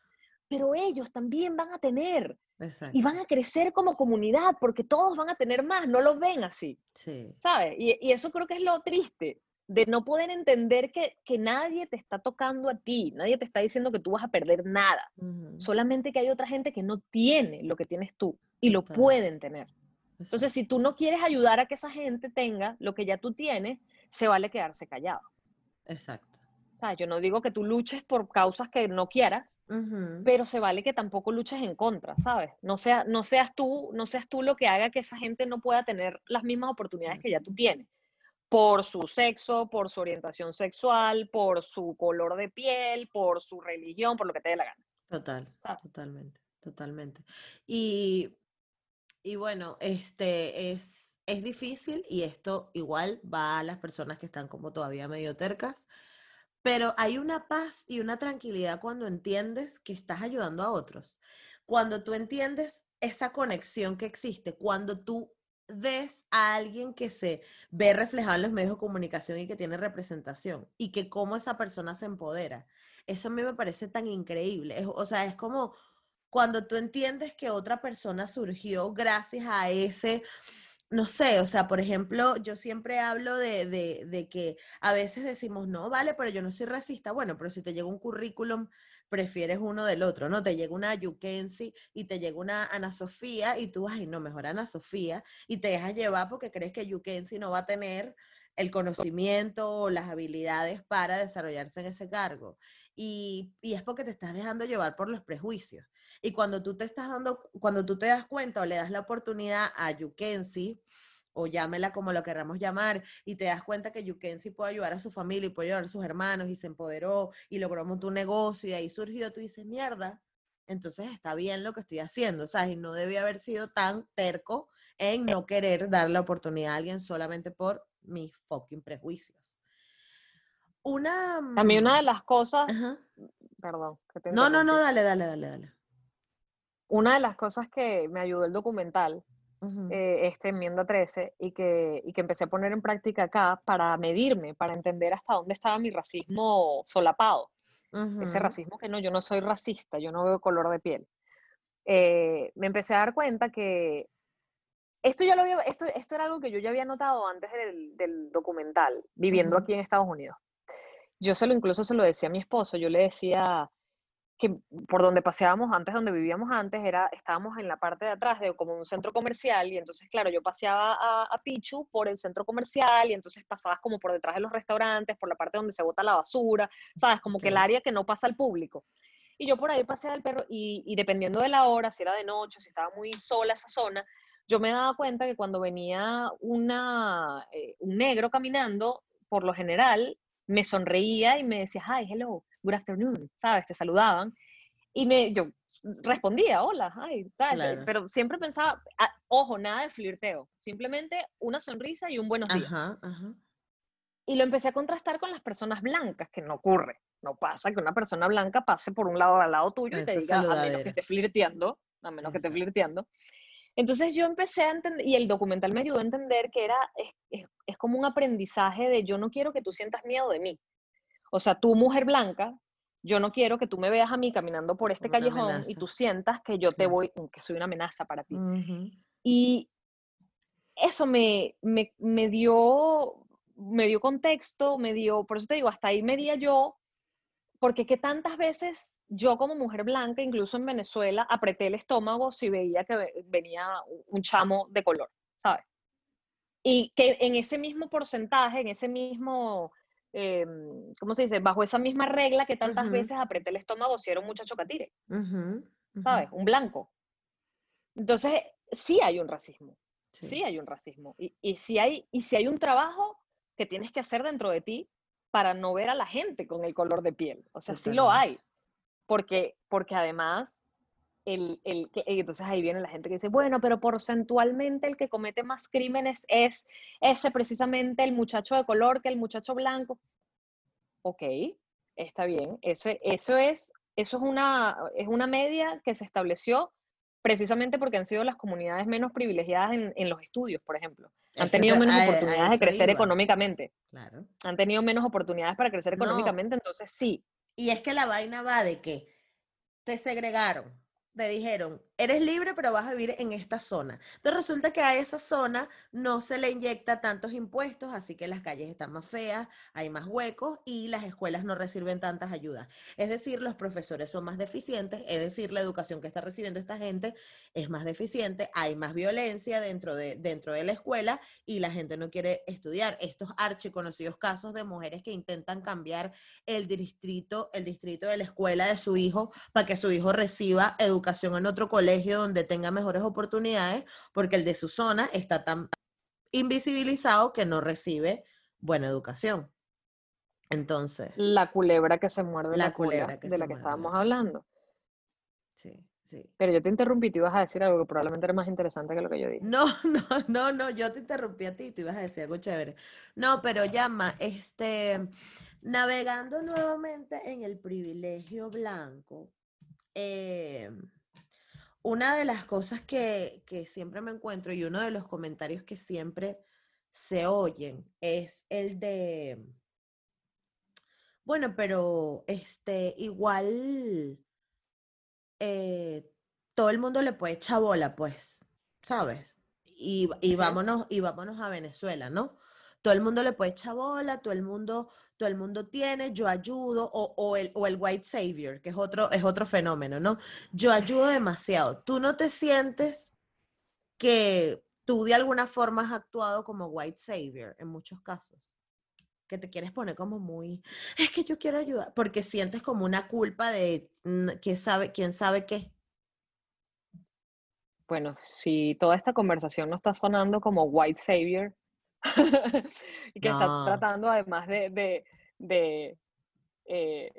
Pero ellos también van a tener exacto. y van a crecer como comunidad porque todos van a tener más. No lo ven así. Sí, ¿sabes? Y, y eso creo que es lo triste, de no poder entender que, que nadie te está tocando a ti, nadie te está diciendo que tú vas a perder nada, solamente que hay otra gente que no tiene lo que tienes tú y lo pueden tener. Entonces, si tú no quieres ayudar a que esa gente tenga lo que ya tú tienes, se vale quedarse callado. Exacto. Yo no digo que tú luches por causas que no quieras, pero se vale que tampoco luches en contra, ¿sabes? No, sea, no, seas tú, no seas tú lo que haga que esa gente no pueda tener las mismas oportunidades que ya tú tienes, por su sexo, por su orientación sexual, por su color de piel, por su religión, por lo que te dé la gana. Total, ¿sabes? totalmente, totalmente. Y, y bueno, este es, es difícil y esto igual va a las personas que están como todavía medio tercas, pero hay una paz y una tranquilidad cuando entiendes que estás ayudando a otros, cuando tú entiendes esa conexión que existe, cuando tú ves a alguien que se ve reflejado en los medios de comunicación y que tiene representación y que cómo esa persona se empodera. Eso a mí me parece tan increíble. O sea, es como cuando tú entiendes que otra persona surgió gracias a ese no sé, o sea, por ejemplo, yo siempre hablo de, de, de, que a veces decimos, no, vale, pero yo no soy racista. Bueno, pero si te llega un currículum, prefieres uno del otro, ¿no? Te llega una Yukensi y te llega una Ana Sofía y tú, ay, no, mejor Ana Sofía, y te dejas llevar porque crees que Yukensi no va a tener el conocimiento o las habilidades para desarrollarse en ese cargo. Y, es porque te estás dejando llevar por los prejuicios. Y cuando tú te estás dando, cuando tú te das cuenta o le das la oportunidad a Yukensi, o llámela como lo queramos llamar, y te das cuenta que Yukensi puede ayudar a su familia y puede ayudar a sus hermanos y se empoderó y logró montar un negocio y ahí surgió, tú dices, mierda, entonces está bien lo que estoy haciendo, ¿sabes? Y no debía haber sido tan terco en no querer dar la oportunidad a alguien solamente por mis fucking prejuicios. Una... También una de las cosas... Perdón. no, no, no, dale, dale, dale, dale. Una de las cosas que me ayudó el documental, eh, este enmienda 13, y que, y que empecé a poner en práctica acá para medirme, para entender hasta dónde estaba mi racismo solapado. Ese racismo que no, yo no soy racista, yo no veo color de piel. Eh, me empecé a dar cuenta que esto ya lo había, esto, esto era algo que yo ya había notado antes del, del documental, viviendo aquí en Estados Unidos. Yo se lo incluso se lo decía a mi esposo, yo le decía que por donde paseábamos antes, donde vivíamos antes, era, estábamos en la parte de atrás de como un centro comercial y entonces, claro, yo paseaba a, a Pichu por el centro comercial y entonces pasabas como por detrás de los restaurantes, por la parte donde se bota la basura, ¿sabes? Como que el área que no pasa al público. Y yo por ahí paseaba al perro y, y dependiendo de la hora, si era de noche, si estaba muy sola esa zona, yo me daba cuenta que cuando venía una, eh, un negro caminando, por lo general, me sonreía y me decía, hi, hello, good afternoon, ¿sabes? Te saludaban. Y me, yo respondía, hola, hi, tal. Pero siempre pensaba, ah, ojo, nada de flirteo, simplemente una sonrisa y un buenos días. Ajá, ajá. Y lo empecé a contrastar con las personas blancas, que no ocurre. No pasa que una persona blanca pase por un lado al lado tuyo y te diga, a menos que esté flirteando, a menos que esté flirteando. Entonces yo empecé a entender, y el documental me ayudó a entender que era, es, es, como un aprendizaje de yo no quiero que tú sientas miedo de mí. O sea, tú mujer blanca, yo no quiero que tú me veas a mí caminando por este callejón y tú sientas que yo te voy, que soy una amenaza para ti. Y eso me, me, me, dio, me dio contexto, me dio, por eso te digo, hasta ahí medía yo, porque que tantas veces yo como mujer blanca, incluso en Venezuela, apreté el estómago si veía que venía un chamo de color, ¿sabes? Y que en ese mismo porcentaje, en ese mismo, em, ¿cómo se dice? Bajo esa misma regla que tantas veces apreté el estómago si era un muchacho catire, ¿sabes? Un blanco. Entonces, sí hay un racismo, sí, hay un racismo. Y, y, si hay, y si hay un trabajo que tienes que hacer dentro de ti para no ver a la gente con el color de piel. O sea, sí lo hay porque, porque además, el, el, entonces ahí viene la gente que dice, bueno, pero porcentualmente el que comete más crímenes es ese precisamente el muchacho de color que el muchacho blanco. Ok, está bien, eso, eso, es, eso es, una, es una media que se estableció precisamente porque han sido las comunidades menos privilegiadas en, en los estudios, por ejemplo. Han tenido menos oportunidades de crecer económicamente. Claro. Han tenido menos oportunidades para crecer económicamente, entonces sí, y es que la vaina va de que te segregaron, te dijeron, eres libre, pero vas a vivir en esta zona. Entonces resulta que a esa zona no se le inyecta tantos impuestos, así que las calles están más feas, hay más huecos y las escuelas no reciben tantas ayudas. Es decir, los profesores son más deficientes, es decir, la educación que está recibiendo esta gente es más deficiente, hay más violencia dentro de, dentro de la escuela y la gente no quiere estudiar. Estos archiconocidos casos de mujeres que intentan cambiar el distrito, el distrito de la escuela de su hijo para que su hijo reciba educación en otro colegio colegio donde tenga mejores oportunidades, porque el de su zona está tan invisibilizado que no recibe buena educación. Entonces. La culebra que se muerde la, culebra de la que estábamos hablando. Sí, sí. Pero yo te interrumpí, te ibas a decir algo que probablemente era más interesante que lo que yo dije. No, no, no, no, yo te interrumpí a ti, tú ibas a decir algo chévere. No, pero llama, este, navegando nuevamente en el privilegio blanco, eh, una de las cosas que, siempre me encuentro y uno de los comentarios que siempre se oyen es el de, bueno, pero este, igual eh, todo el mundo le puede echar bola, pues, ¿sabes? y, y vámonos, y vámonos a Venezuela, ¿no? Todo el mundo le puede echar bola, todo el mundo, todo el mundo tiene, yo ayudo, o, o, el, o el white savior, que es otro, es otro fenómeno, ¿no? Yo ayudo demasiado. Tú no te sientes que tú de alguna forma has actuado como white savior en muchos casos. Que te quieres poner como muy, es que yo quiero ayudar, porque sientes como una culpa de quién sabe, quién sabe qué. Bueno, si toda esta conversación no está sonando como white savior, y que está tratando además de, eh,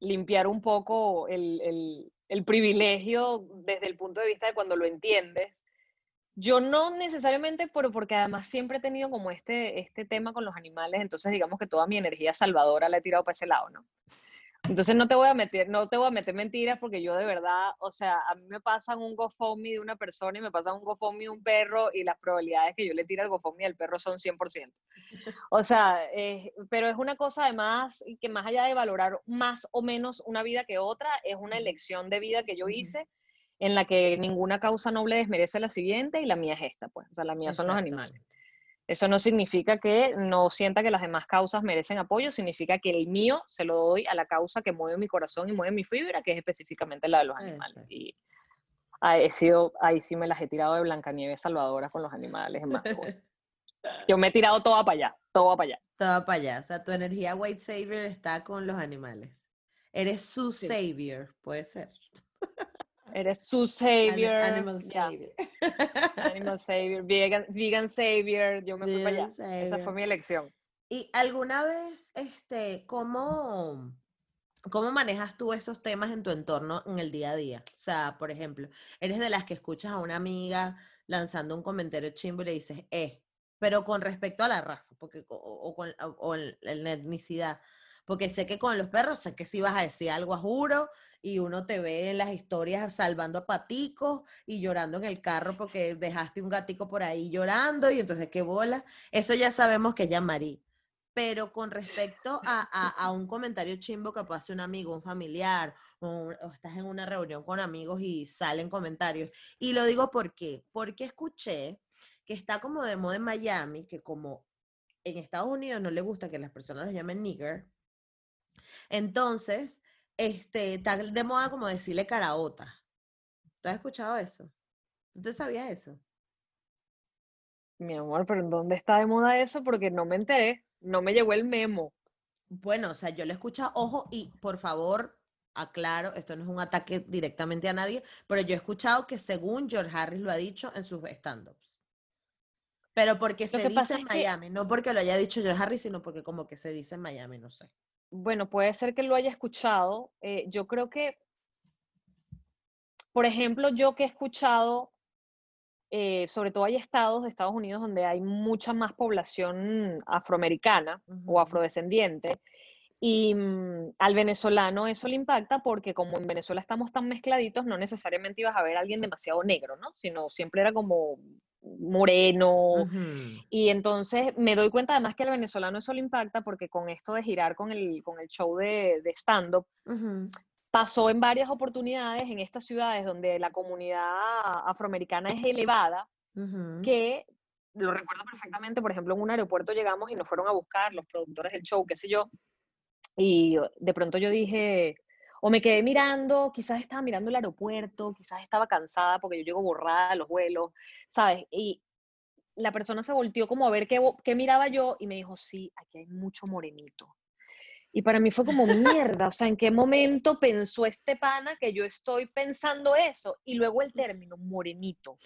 limpiar un poco el, privilegio desde el punto de vista de cuando lo entiendes. Yo no necesariamente, pero porque además siempre he tenido como este, este tema con los animales, entonces digamos que toda mi energía salvadora la he tirado para ese lado, ¿no? Entonces no te voy a meter, no te voy a meter mentiras porque yo de verdad, o sea, a mí me pasan un GoFundMe de una persona y me pasan un GoFundMe de un perro y las probabilidades que yo le tire el GoFundMe al perro son 100%. O sea, eh, pero es una cosa además que más allá de valorar más o menos una vida que otra, es una elección de vida que yo hice en la que ninguna causa noble desmerece la siguiente y la mía es esta, pues, o sea, la mía son los animales. Eso no significa que no sienta que las demás causas merecen apoyo, significa que el mío se lo doy a la causa que mueve mi corazón y mueve mi fibra, que es específicamente la de los animales. Y he sido, ahí sí me las he tirado de Blancanieves salvadora con los animales. Más Yo me he tirado toda para allá, toda para allá. Toda para allá. O sea, tu energía white savior está con los animales. Eres su savior, puede ser. Eres su savior. Animal savior. Animal savior. Vegan, savior. Yo me fui para allá. Esa fue mi elección. ¿Y alguna vez, este, cómo, cómo manejas tú esos temas en tu entorno en el día a día? O sea, por ejemplo, eres de las que escuchas a una amiga lanzando un comentario chimbo y le dices, eh, pero con respecto a la raza, porque, o, con, o la etnicidad. Porque sé que con los perros, sé que si vas a decir algo a juro, y uno te ve en las historias salvando a paticos y llorando en el carro porque dejaste un gatico por ahí llorando y entonces qué bola. Eso ya sabemos que es Marí. Pero con respecto a, un comentario chimbo que hacer un amigo, un familiar, o, estás en una reunión con amigos y salen comentarios. Y lo digo porque, porque escuché que está como de moda en Miami, que como en Estados Unidos no le gusta que las personas los llamen nigger, entonces este, está de moda como decirle caraota. ¿Tú has escuchado eso? ¿Tú te sabías eso? Mi amor, pero ¿en dónde está de moda eso? Porque no me enteré, no me llegó el memo. Bueno, o sea, yo le escucho, ojo, y por favor, aclaro, esto no es un ataque directamente a nadie, pero yo he escuchado que según George Harris lo ha dicho en sus stand-ups. Pero porque se dice en Miami, no porque lo haya dicho George Harris, sino porque como que se dice en Miami, no sé bueno, puede ser que lo haya escuchado. Eh, yo creo que, por ejemplo, yo que he escuchado, eh, sobre todo hay estados de Estados Unidos donde hay mucha más población afroamericana o afrodescendiente, y mm, al venezolano eso le impacta porque como en Venezuela estamos tan mezcladitos, no necesariamente ibas a ver a alguien demasiado negro, ¿no? Sino siempre era como moreno. Y entonces me doy cuenta además que al venezolano eso le impacta porque con esto de girar con el, con el show de, de stand-up, pasó en varias oportunidades en estas ciudades donde la comunidad afroamericana es elevada, que lo recuerdo perfectamente, por ejemplo, en un aeropuerto llegamos y nos fueron a buscar los productores del show, qué sé yo, y de pronto yo dije, o me quedé mirando, quizás estaba mirando el aeropuerto, quizás estaba cansada porque yo llego borrada a los vuelos, ¿sabes? Y la persona se volteó como a ver qué, qué miraba yo y me dijo, sí, aquí hay mucho morenito. Y para mí fue como mierda, o sea, ¿en qué momento pensó este pana que yo estoy pensando eso? Y luego el término morenito.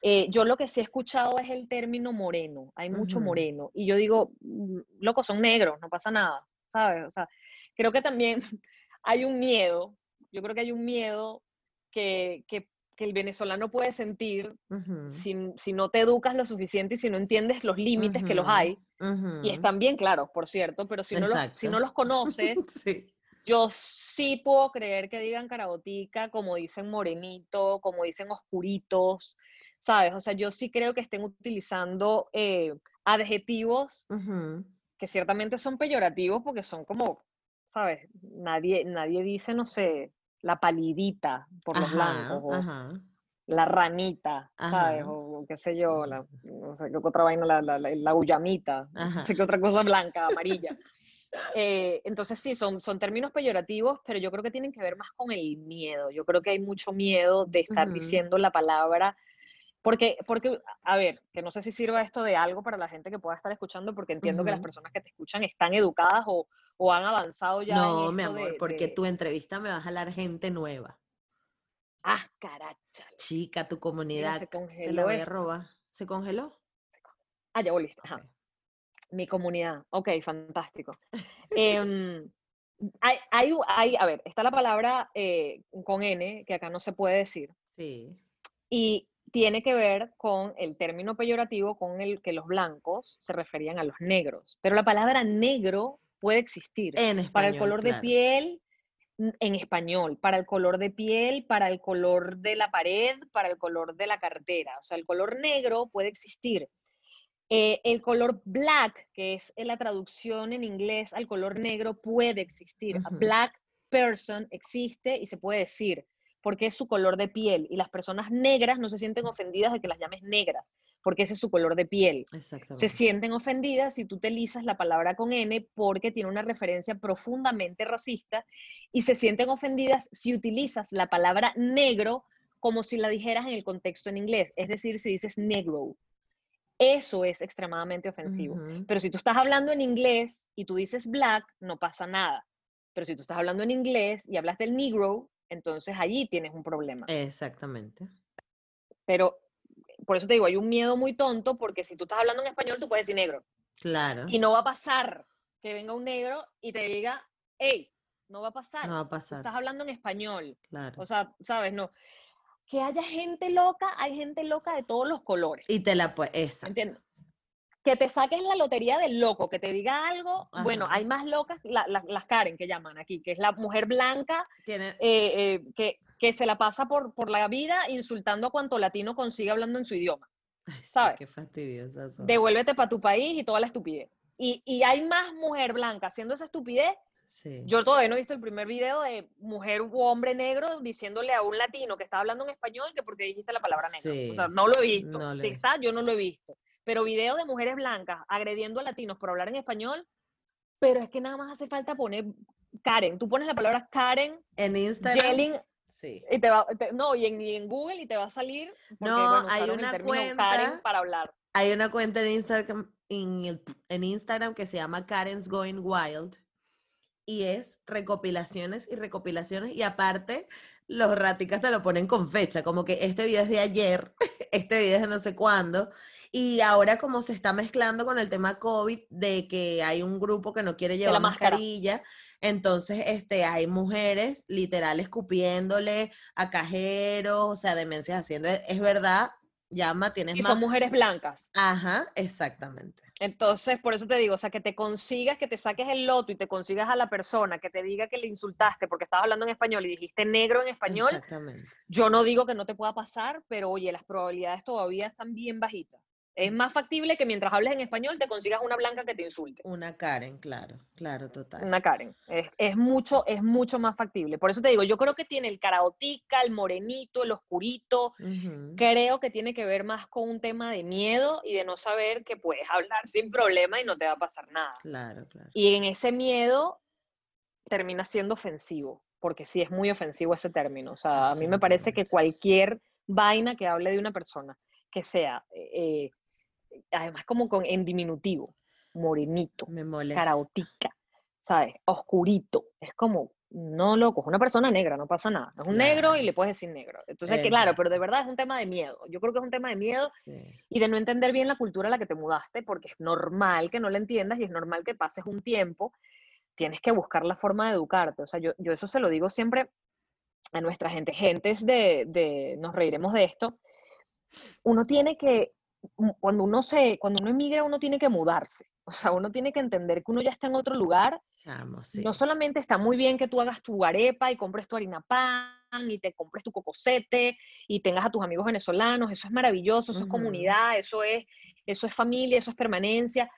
Eh, yo lo que sí he escuchado es el término moreno, hay mucho moreno. Y yo digo, mm, loco, son negros, no pasa nada, ¿sabes? O sea, creo que también hay un miedo, yo creo que hay un miedo que, que, el venezolano puede sentir si, si, no te educas lo suficiente y si no entiendes los límites que los hay. Y están bien claros, por cierto, pero si no, los, si no los conoces, yo sí puedo creer que digan carabotica, como dicen morenito, como dicen oscuritos, ¿sabes? O sea, yo sí creo que estén utilizando eh, adjetivos que ciertamente son peyorativos porque son como ¿sabes? Nadie, nadie dice, no sé, la palidita por los blancos, o la ranita, ¿sabes? O, qué sé yo, la, no sé qué otra vaina, la, la, la, ullamita, no sé qué otra cosa blanca, amarilla. Eh, entonces sí, son, son términos peyorativos, pero yo creo que tienen que ver más con el miedo. Yo creo que hay mucho miedo de estar diciendo la palabra, porque, porque, a ver, que no sé si sirva esto de algo para la gente que pueda estar escuchando, porque entiendo que las personas que te escuchan están educadas o, o han avanzado ya. No, mi amor, porque tu entrevista me va a jalar gente nueva. Ah, caracha. Chica, tu comunidad. se congeló. Te la voy a robar. ¿Se congeló? Ah, ya volviste. Mi comunidad. Ok, fantástico. Em, hay, hay, hay, a ver, está la palabra eh, con N, que acá no se puede decir. Sí. Y tiene que ver con el término peyorativo con el que los blancos se referían a los negros. Pero la palabra negro puede existir. En español, para el color de piel, en español, para el color de piel, para el color de la pared, para el color de la cartera. O sea, el color negro puede existir. Eh, el color black, que es la traducción en inglés al color negro, puede existir. A black person existe y se puede decir porque es su color de piel y las personas negras no se sienten ofendidas de que las llames negras porque ese es su color de piel. Se sienten ofendidas si tú utilizas la palabra con N porque tiene una referencia profundamente racista y se sienten ofendidas si utilizas la palabra negro como si la dijeras en el contexto en inglés, es decir, si dices negro. Eso es extremadamente ofensivo. Pero si tú estás hablando en inglés y tú dices black, no pasa nada. Pero si tú estás hablando en inglés y hablas del negro, entonces allí tienes un problema. Exactamente. Pero por eso te digo, hay un miedo muy tonto porque si tú estás hablando en español, tú puedes decir negro. Claro. Y no va a pasar que venga un negro y te diga, hey, no va a pasar. No va a pasar. estás hablando en español. Claro. O sea, sabes, no. Que haya gente loca, hay gente loca de todos los colores. Y te la puedes. Entiendo. Que te saques la lotería del loco, que te diga algo. Bueno, hay más locas, las Karen que llaman aquí, que es la mujer blanca Tiene... Eh, eh, que, que se la pasa por, por la vida insultando a cuanto latino consigue hablando en su idioma. ¿Sabes? qué fastidiosa Devuélvete para tu país y toda la estupidez. Y, y, hay más mujer blanca haciendo esa estupidez. Sí. Yo todavía no he visto el primer video de mujer u hombre negro diciéndole a un latino que está hablando en español que porque dijiste la palabra negro. O sea, no lo he visto. si está, yo no lo he visto. Pero videos de mujeres blancas agrediendo a latinos por hablar en español, pero es que nada más hace falta poner Karen. Tú pones la palabra Karen en Instagram. Sí. Y te va, no, y en, Google y te va a salir. no, hay una cuenta. para hablar. Hay una cuenta en Instagram, en, Instagram que se llama Karen's Going Wild. Y es recopilaciones y recopilaciones. Y aparte, los raticas te lo ponen con fecha, como que este video es de ayer, este video es de no sé cuándo. Y ahora como se está mezclando con el tema COVID, de que hay un grupo que no quiere llevar mascarilla, entonces este, hay mujeres literal escupiéndole a cajeros, o sea, demencias haciendo. Es, verdad, llama, tienes y son mujeres blancas. Ajá, exactamente. Entonces, por eso te digo, o sea, que te consigas, que te saques el loto y te consigas a la persona que te diga que le insultaste porque estabas hablando en español y dijiste negro en español. Exactamente. Yo no digo que no te pueda pasar, pero oye, las probabilidades todavía están bien bajitas. Es más factible que mientras hables en español te consigas una blanca que te insulte. Una Karen, claro, claro, total. Una Karen. Es, mucho, es mucho más factible. Por eso te digo, yo creo que tiene el caraotica, el morenito, el oscurito. Creo que tiene que ver más con un tema de miedo y de no saber que puedes hablar sin problema y no te va a pasar nada. Claro, claro. Y en ese miedo termina siendo ofensivo, porque sí es muy ofensivo ese término. O sea, a mí me parece que cualquier vaina que hable de una persona que sea eh, además como con, en diminutivo, morenito, carautica, ¿sabes? Oscurito, es como, no loco, es una persona negra, no pasa nada, es un negro y le puedes decir negro. Entonces, claro, pero de verdad es un tema de miedo, yo creo que es un tema de miedo y de no entender bien la cultura a la que te mudaste, porque es normal que no la entiendas y es normal que pases un tiempo, tienes que buscar la forma de educarte, o sea, yo, yo eso se lo digo siempre a nuestra gente, gentes de, de, nos reiremos de esto, uno tiene que cuando uno se, cuando uno emigra, uno tiene que mudarse. O sea, uno tiene que entender que uno ya está en otro lugar. No solamente está muy bien que tú hagas tu arepa y compres tu harina pan y te compres tu cocosete y tengas a tus amigos venezolanos, eso es maravilloso, eso es comunidad, eso es, eso es familia, eso es permanencia,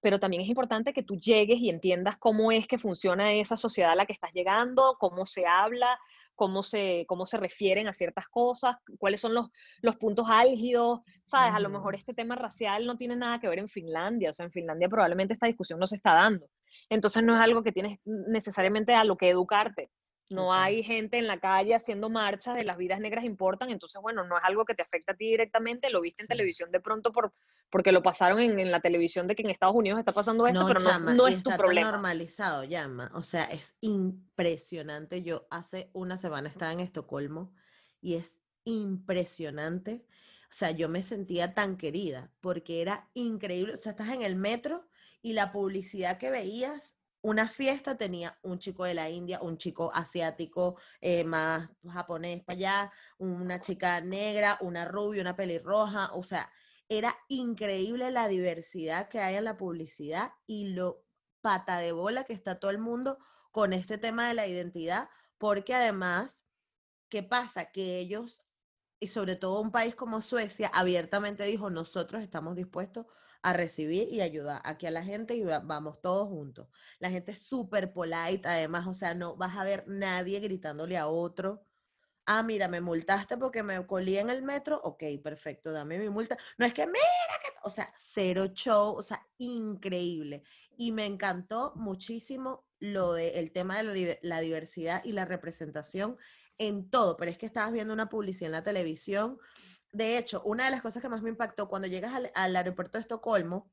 pero también es importante que tú llegues y entiendas cómo es que funciona esa sociedad a la que estás llegando, cómo se habla, cómo se, cómo se refieren a ciertas cosas, cuáles son los, los puntos álgidos, ¿sabes? A lo mejor este tema racial no tiene nada que ver en Finlandia, o sea, en Finlandia probablemente esta discusión no se está dando. Entonces no es algo que tienes necesariamente a lo que educarte. No hay gente en la calle haciendo marchas de las vidas negras importan, entonces, bueno, no es algo que te afecta a ti directamente, lo viste en televisión de pronto por, porque lo pasaron en, la televisión de que en Estados Unidos está pasando esto, pero no, no es tu problema. normalizado, llama. O sea, es impresionante. Yo hace una semana estaba en Estocolmo y es impresionante. O sea, yo me sentía tan querida porque era increíble. O sea, estás en el metro y la publicidad que veías una fiesta tenía un chico de la India, un chico asiático eh, más japonés para allá, una chica negra, una rubia, una pelirroja, o sea, era increíble la diversidad que hay en la publicidad y lo pata de bola que está todo el mundo con este tema de la identidad, porque además, ¿qué pasa? Que ellos y sobre todo un país como Suecia abiertamente dijo, nosotros estamos dispuestos a recibir y ayudar aquí a la gente y vamos todos juntos. La gente es súper polite, además, o sea, no vas a ver nadie gritándole a otro. Ah, mira, me multaste porque me colí en el metro. Ok, perfecto, dame mi multa. No es que, mira, que... o sea, cero show, o sea, increíble. Y me encantó muchísimo lo del el tema de la diversidad y la representación en todo, pero es que estabas viendo una publicidad en la televisión. De hecho, una de las cosas que más me impactó cuando llegas al, aeropuerto de Estocolmo,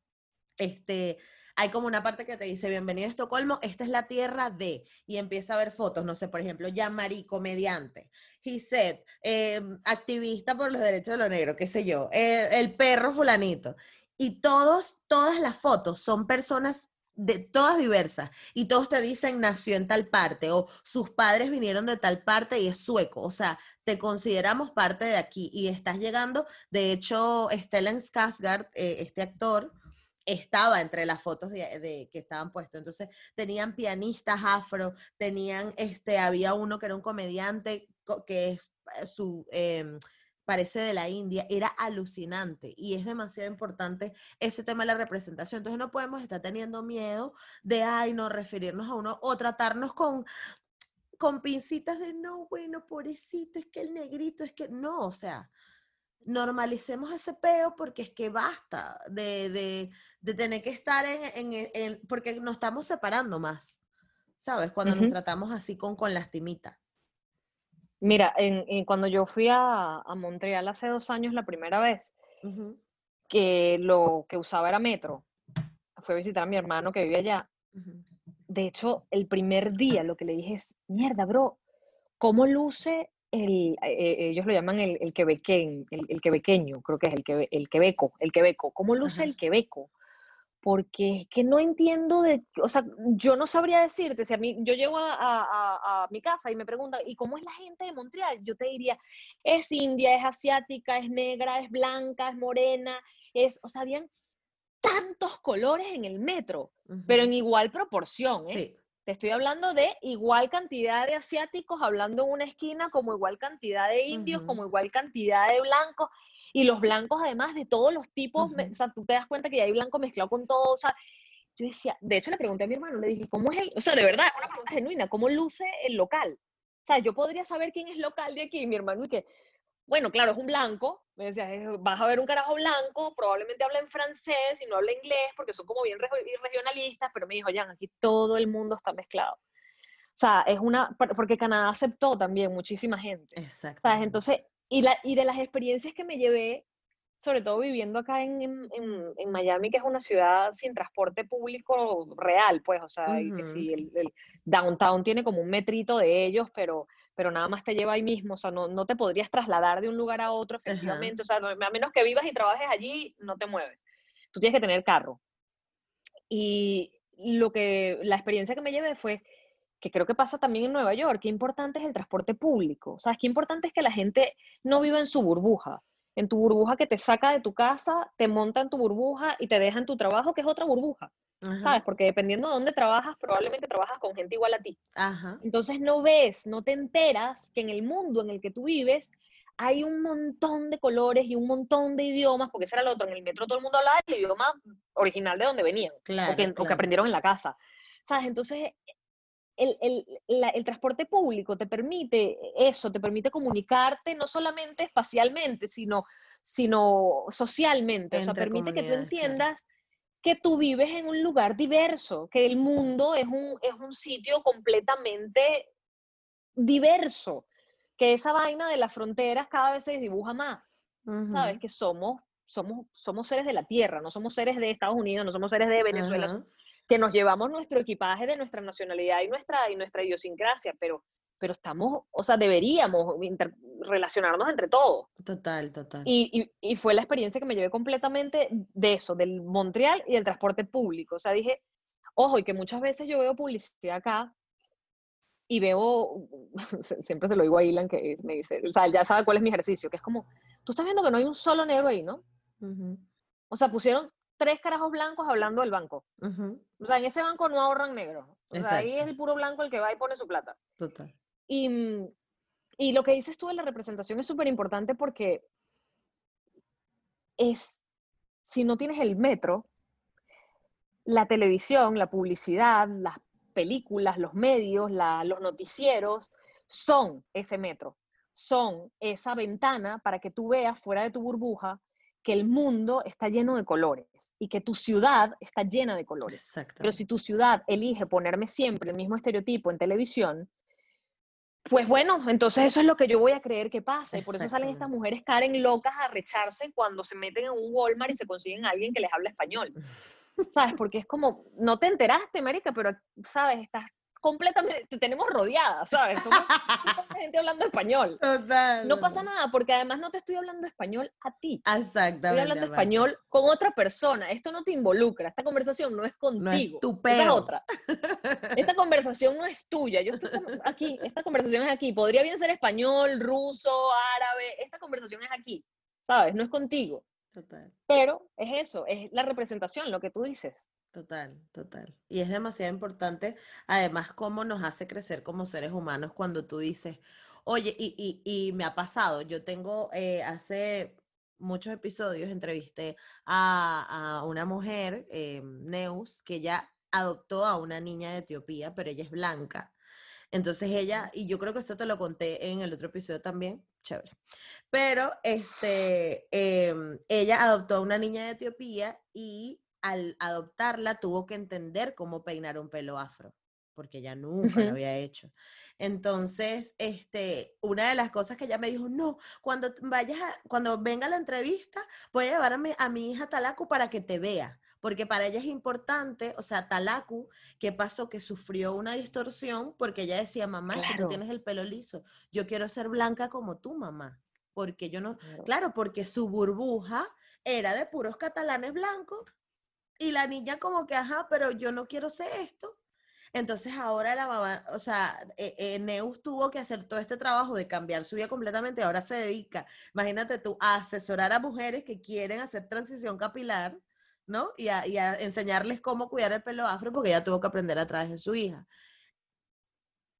este, hay como una parte que te dice, bienvenido a Estocolmo, esta es la tierra de, y empieza a ver fotos, no sé, por ejemplo, Jean-Marie, comediante, Gisette, eh, activista por los derechos de los negros, qué sé yo, eh, el perro fulanito. Y todos, todas las fotos son personas de todas diversas y todos te dicen nació en tal parte o sus padres vinieron de tal parte y es sueco, o sea, te consideramos parte de aquí y estás llegando, de hecho, Stellan Skarsgård, eh, este actor, estaba entre las fotos de, que estaban puestos. Entonces, tenían pianistas afro, tenían, este, había uno que era un comediante que es eh, su, em, parece de la India, era alucinante y es demasiado importante ese tema de la representación. Entonces no podemos estar teniendo miedo de, ay, no referirnos a uno o tratarnos con, con pincitas de, no, bueno, pobrecito, es que el negrito, es que no, o sea, normalicemos ese peo porque es que basta de, de, de tener que estar en, en, en, porque nos estamos separando más, ¿sabes? Cuando nos tratamos así con, con lastimita. Mira, en, cuando yo fui a, Montreal hace dos años la primera vez, que lo que usaba era metro, fui a visitar a mi hermano que vive allá. De hecho, el primer día lo que le dije es, mierda, bro, ¿cómo luce el, eh, eh, ellos lo llaman el, el quebequeño, el, el, quebequeño, creo que es el, que, el quebeco, el quebeco, ¿cómo luce el quebeco? Porque es que no entiendo de, o sea, yo no sabría decirte, si a mí, yo llego a, a, a, mi casa y me preguntan, ¿y cómo es la gente de Montreal? Yo te diría, es india, es asiática, es negra, es blanca, es morena, es, o sea, habían tantos colores en el metro, pero en igual proporción, ¿eh? Te estoy hablando de igual cantidad de asiáticos hablando en una esquina, como igual cantidad de indios, como igual cantidad de blancos. Y los blancos, además de todos los tipos, o sea, tú te das cuenta que hay blanco mezclado con todo, o sea, yo decía, de hecho le pregunté a mi hermano, le dije, ¿cómo es el, o sea, de verdad, una pregunta genuina, ¿cómo luce el local? O sea, yo podría saber quién es local de aquí, y mi hermano, y que, bueno, claro, es un blanco, me decía, vas a ver un carajo blanco, probablemente habla en francés y no habla inglés, porque son como bien regionalistas, pero me dijo, Jan, aquí todo el mundo está mezclado. O sea, es una, porque Canadá aceptó también muchísima gente. Exacto. ¿Sabes? Entonces, y, la, y de las experiencias que me llevé, sobre todo viviendo acá en, en, en, Miami, que es una ciudad sin transporte público real, pues, o sea, que si el, downtown tiene como un metrito de ellos, pero, pero nada más te lleva ahí mismo, o sea, no, no te podrías trasladar de un lugar a otro efectivamente, o sea, a menos que vivas y trabajes allí, no te mueves. Tú tienes que tener carro. Y lo que, la experiencia que me llevé fue que creo que pasa también en Nueva York, qué importante es el transporte público. ¿Sabes? Qué importante es que la gente no viva en su burbuja, en tu burbuja que te saca de tu casa, te monta en tu burbuja y te deja en tu trabajo, que es otra burbuja. ¿Sabes? Porque dependiendo de dónde trabajas, probablemente trabajas con gente igual a ti. Entonces no ves, no te enteras que en el mundo en el que tú vives hay un montón de colores y un montón de idiomas, porque ese era el otro. En el metro todo el mundo hablaba el idioma original de donde venían, o, que, o que aprendieron en la casa. ¿Sabes? Entonces el, el, transporte público te permite eso, te permite comunicarte no solamente espacialmente, sino, sino socialmente. o sea, permite que tú entiendas que tú vives en un lugar diverso, que el mundo es un, es un sitio completamente diverso, que esa vaina de las fronteras cada vez se dibuja más. ¿Sabes? Que somos, somos, somos seres de la tierra, no somos seres de Estados Unidos, no somos seres de Venezuela, que nos llevamos nuestro equipaje de nuestra nacionalidad y nuestra, y nuestra idiosincrasia, pero, pero estamos, o sea, deberíamos relacionarnos entre todos. Total, total. Y, y, fue la experiencia que me llevé completamente de eso, del Montreal y del transporte público. O sea, dije, ojo, y que muchas veces yo veo publicidad acá y veo, siempre se lo digo a Ilan que me dice, o sea, ya sabe cuál es mi ejercicio, que es como, tú estás viendo que no hay un solo negro ahí, ¿no? O sea, pusieron tres carajos blancos hablando del banco. O sea, en ese banco no ahorran negros. O sea, ahí es el puro blanco el que va y pone su plata. Total. Y, mm, y lo que dices tú de la representación es súper importante porque es, si no tienes el metro, la televisión, la publicidad, las películas, los medios, los noticieros, son ese metro, son esa ventana para que tú veas fuera de tu burbuja que el mundo está lleno de colores y que tu ciudad está llena de colores. Pero si tu ciudad elige ponerme siempre el mismo estereotipo en televisión, pues bueno, entonces eso es lo que yo voy a creer que pasa. Y por eso salen estas mujeres Karen locas a recharse cuando se meten en un Walmart y se consiguen a alguien que les habla español. ¿Sabes? Porque es como, no te enteraste, Marica, pero, ¿sabes? Estás completamente, te tenemos rodeada, ¿sabes? Somos gente hablando español. Total. No pasa nada, porque además no te estoy hablando español a ti. Exactamente. Estoy hablando español con otra persona. Esto no te involucra. Esta conversación no es contigo. No es tu es otra. Esta conversación no es tuya. Yo estoy aquí. Esta conversación es aquí. Podría bien ser español, ruso, árabe. Esta conversación es aquí. ¿Sabes? No es contigo. Total. Pero es eso, es la representación, lo que tú dices. Total, total. Y es demasiado importante, además, cómo nos hace crecer como seres humanos cuando tú dices, oye, y, y, y me ha pasado, yo tengo, eh, hace muchos episodios entrevisté a, a una mujer, eh, Neus, que ya adoptó a una niña de Etiopía, pero ella es blanca. Entonces ella, y yo creo que esto te lo conté en el otro episodio también, chévere. Pero este, em, ella adoptó a una niña de Etiopía y al adoptarla tuvo que entender cómo peinar un pelo afro, porque ella nunca lo había hecho. Entonces, este, una de las cosas que ella me dijo, no, cuando vayas, cuando venga la entrevista, voy a llevar a mi, hija Talaku para que te vea, porque para ella es importante, o sea, Talaku, ¿qué pasó? Que sufrió una distorsión porque ella decía, mamá, claro. tú tienes el pelo liso, yo quiero ser blanca como tú, mamá porque yo no, claro, porque su burbuja era de puros catalanes blancos y la niña como que, ajá, pero yo no quiero ser esto. Entonces ahora la mamá, o sea, eh, eh, Neus tuvo que hacer todo este trabajo de cambiar su vida completamente. Ahora se dedica, imagínate tú, a asesorar a mujeres que quieren hacer transición capilar, ¿no? Y a, y a enseñarles cómo cuidar el pelo afro porque ella tuvo que aprender a través de su hija.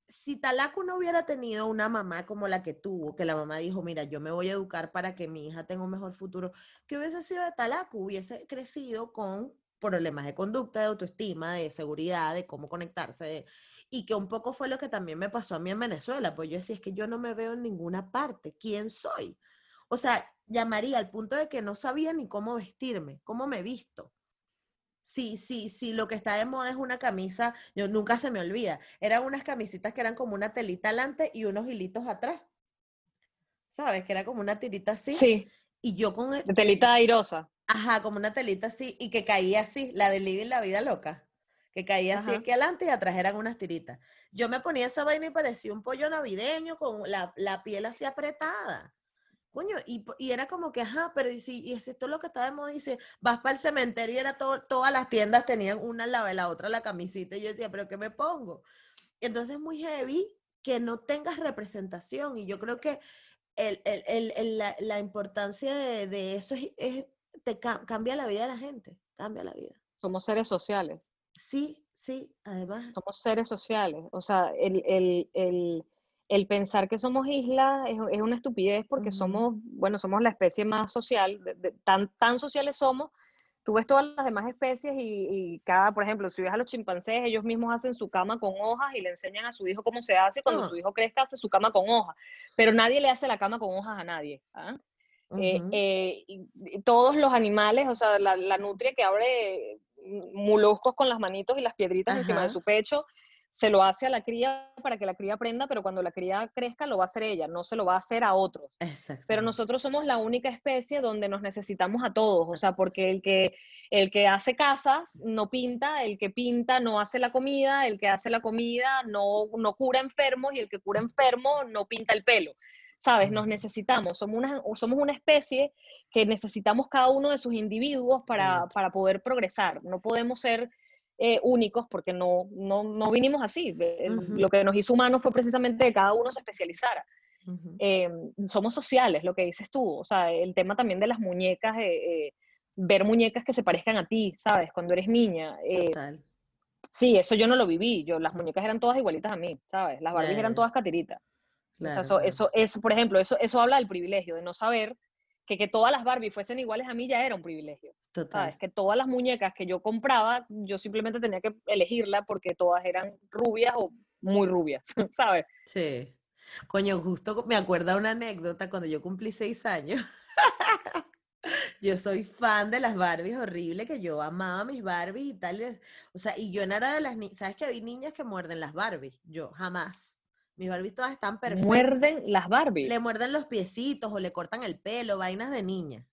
Si Talaku no hubiera tenido una mamá como la que tuvo, que la mamá dijo, mira, yo me voy a educar para que mi hija tenga un mejor futuro, ¿qué hubiese sido de Talaku? Hubiese crecido con problemas de conducta, de autoestima, de seguridad, de cómo conectarse. y que un poco fue lo que también me pasó a mí en Venezuela, pues yo decía, es que yo no me veo en ninguna parte, ¿quién soy? O sea, llamaría al punto de que no sabía ni cómo vestirme, cómo me visto. Sí, sí, sí, lo que está de moda es una camisa, yo nunca se me olvida, eran unas camisitas que eran como una telita adelante y unos hilitos atrás. ¿Sabes? Que era como una tirita así. Sí. Y yo con... E telita airosa. Ajá, como una telita así y que caía así, la de Living la vida loca. Que caía así aquí adelante y atrás eran unas tiritas. Yo me ponía esa vaina y parecía un pollo navideño con la, piel así apretada. Coño, y, era como que, ajá, pero y si, y esto es lo que está de moda, dice, vas para el cementerio y era todo, todas las tiendas tenían una al lado de la otra la camisita, y yo decía, pero ¿qué me pongo? Entonces es muy heavy que no tengas representación, y yo creo que el, la, importancia de, eso es te cambia la vida de la gente, cambia la vida. Somos seres sociales. Sí, sí, además. Somos seres sociales. O sea, el, el, el, el pensar que somos islas es, es una estupidez porque somos, bueno, somos la especie más social, tan, tan sociales somos tú ves todas las demás especies y, cada, por ejemplo, si ves a los chimpancés, ellos mismos hacen su cama con hojas y le enseñan a su hijo cómo se hace, cuando ah. su hijo crezca hace su cama con hojas, pero nadie le hace la cama con hojas a nadie. Eh, eh, todos los animales, o sea, la, nutria que abre moluscos con las manitos y las piedritas encima de su pecho, se lo hace a la cría para que la cría aprenda, pero cuando la cría crezca lo va a hacer ella, no se lo va a hacer a otros. Pero nosotros somos la única especie donde nos necesitamos a todos, o sea, porque el que, el que hace casas no pinta, el que pinta no hace la comida, el que hace la comida no, no cura enfermos y el que cura enfermos no pinta el pelo. ¿Sabes? Nos necesitamos, somos una, somos una especie que necesitamos cada uno de sus individuos para, para poder progresar. No podemos ser eh, únicos porque no, no, no, vinimos así. Lo que nos hizo humanos fue precisamente que cada uno se especializara. Eh, somos sociales, lo que dices tú. O sea, el tema también de las muñecas, eh, ver muñecas que se parezcan a ti, ¿sabes? Cuando eres niña. Sí, eso yo no lo viví. Yo, las muñecas eran todas igualitas a mí, ¿sabes? Las Barbies eran todas catiritas. Eso, eso es, por ejemplo, eso, eso habla del privilegio, de no saber que, que todas las Barbie fuesen iguales a mí ya era un privilegio. Total. Que todas las muñecas que yo compraba, yo simplemente tenía que elegirla porque todas eran rubias o muy rubias, ¿sabes? Sí. Coño, justo me acuerdo una anécdota cuando yo cumplí seis años. yo soy fan de las Barbies, horrible, que yo amaba mis Barbies y tal. O sea, y yo no era de las niñas, ¿sabes que hay niñas que muerden las Barbies? Yo jamás. Mis Barbies todas están perfectas. Muerden las Barbies. Le muerden los piecitos o le cortan el pelo, vainas de niña.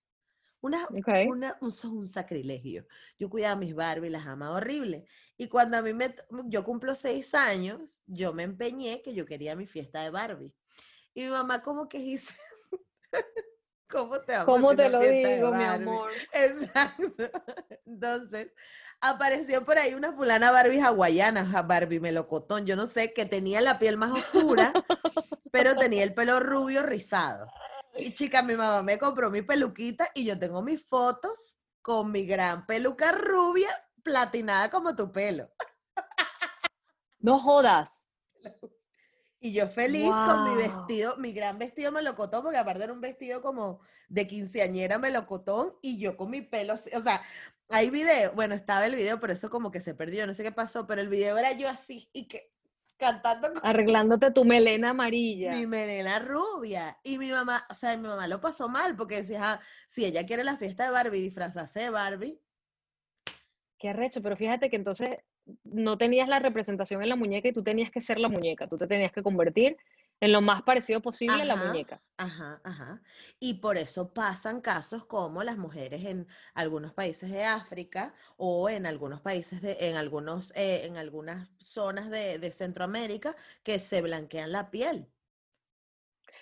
Una, una, un, un, sacrilegio. Yo cuidaba a mis Barbies, las amaba horrible. Y cuando a mí me, yo cumplo seis años, yo me empeñé que yo quería mi fiesta de Barbie. Y mi mamá como que dice, ¿Cómo te, ¿Cómo te lo digo, mi amor? Exacto. Entonces, apareció por ahí una fulana Barbie hawaiana, Barbie melocotón, yo no sé, que tenía la piel más oscura, pero tenía el pelo rubio rizado. Y chica, mi mamá me compró mi peluquita y yo tengo mis fotos con mi gran peluca rubia platinada como tu pelo. No jodas. Y yo feliz con mi vestido, mi gran vestido melocotón, porque aparte era un vestido como de quinceañera melocotón, y yo con mi pelo, o sea, hay video, bueno, estaba el video, pero eso como que se perdió, no sé qué pasó, pero el video era yo así, y que cantando. Arreglándote tu melena amarilla. Mi melena rubia. Y mi mamá, o sea, mi mamá lo pasó mal, porque decía, ah, si ella quiere la fiesta de Barbie, disfrazarse de Barbie. Qué arrecho, pero fíjate que entonces no tenías la representación en la muñeca y tú tenías que ser la muñeca, tú te tenías que convertir en lo más parecido posible a la muñeca. Ajá, ajá. Y por eso pasan casos como las mujeres en algunos países de África o en algunos países de, en algunos, eh, en algunas zonas de, Centroamérica que se blanquean la piel.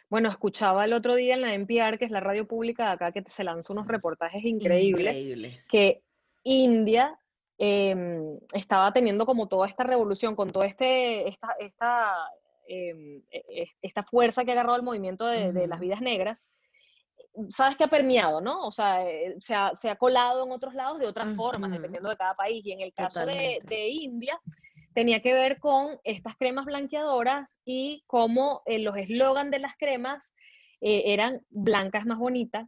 Bueno, escuchaba el otro día en la NPR, que es la radio pública de acá, que se lanzó unos reportajes increíbles, increíbles. que India Em, estaba teniendo como toda esta revolución, con toda este, esta, esta, em, e, e, esta fuerza que ha agarrado el movimiento de, las vidas negras, sabes que ha permeado, ¿no? O sea, eh, se ha, se ha colado en otros lados de otras formas, dependiendo de cada país. Y en el caso de, de, India, tenía que ver con estas cremas blanqueadoras y cómo eh, los eslogan de las cremas eh, eran blancas más bonitas,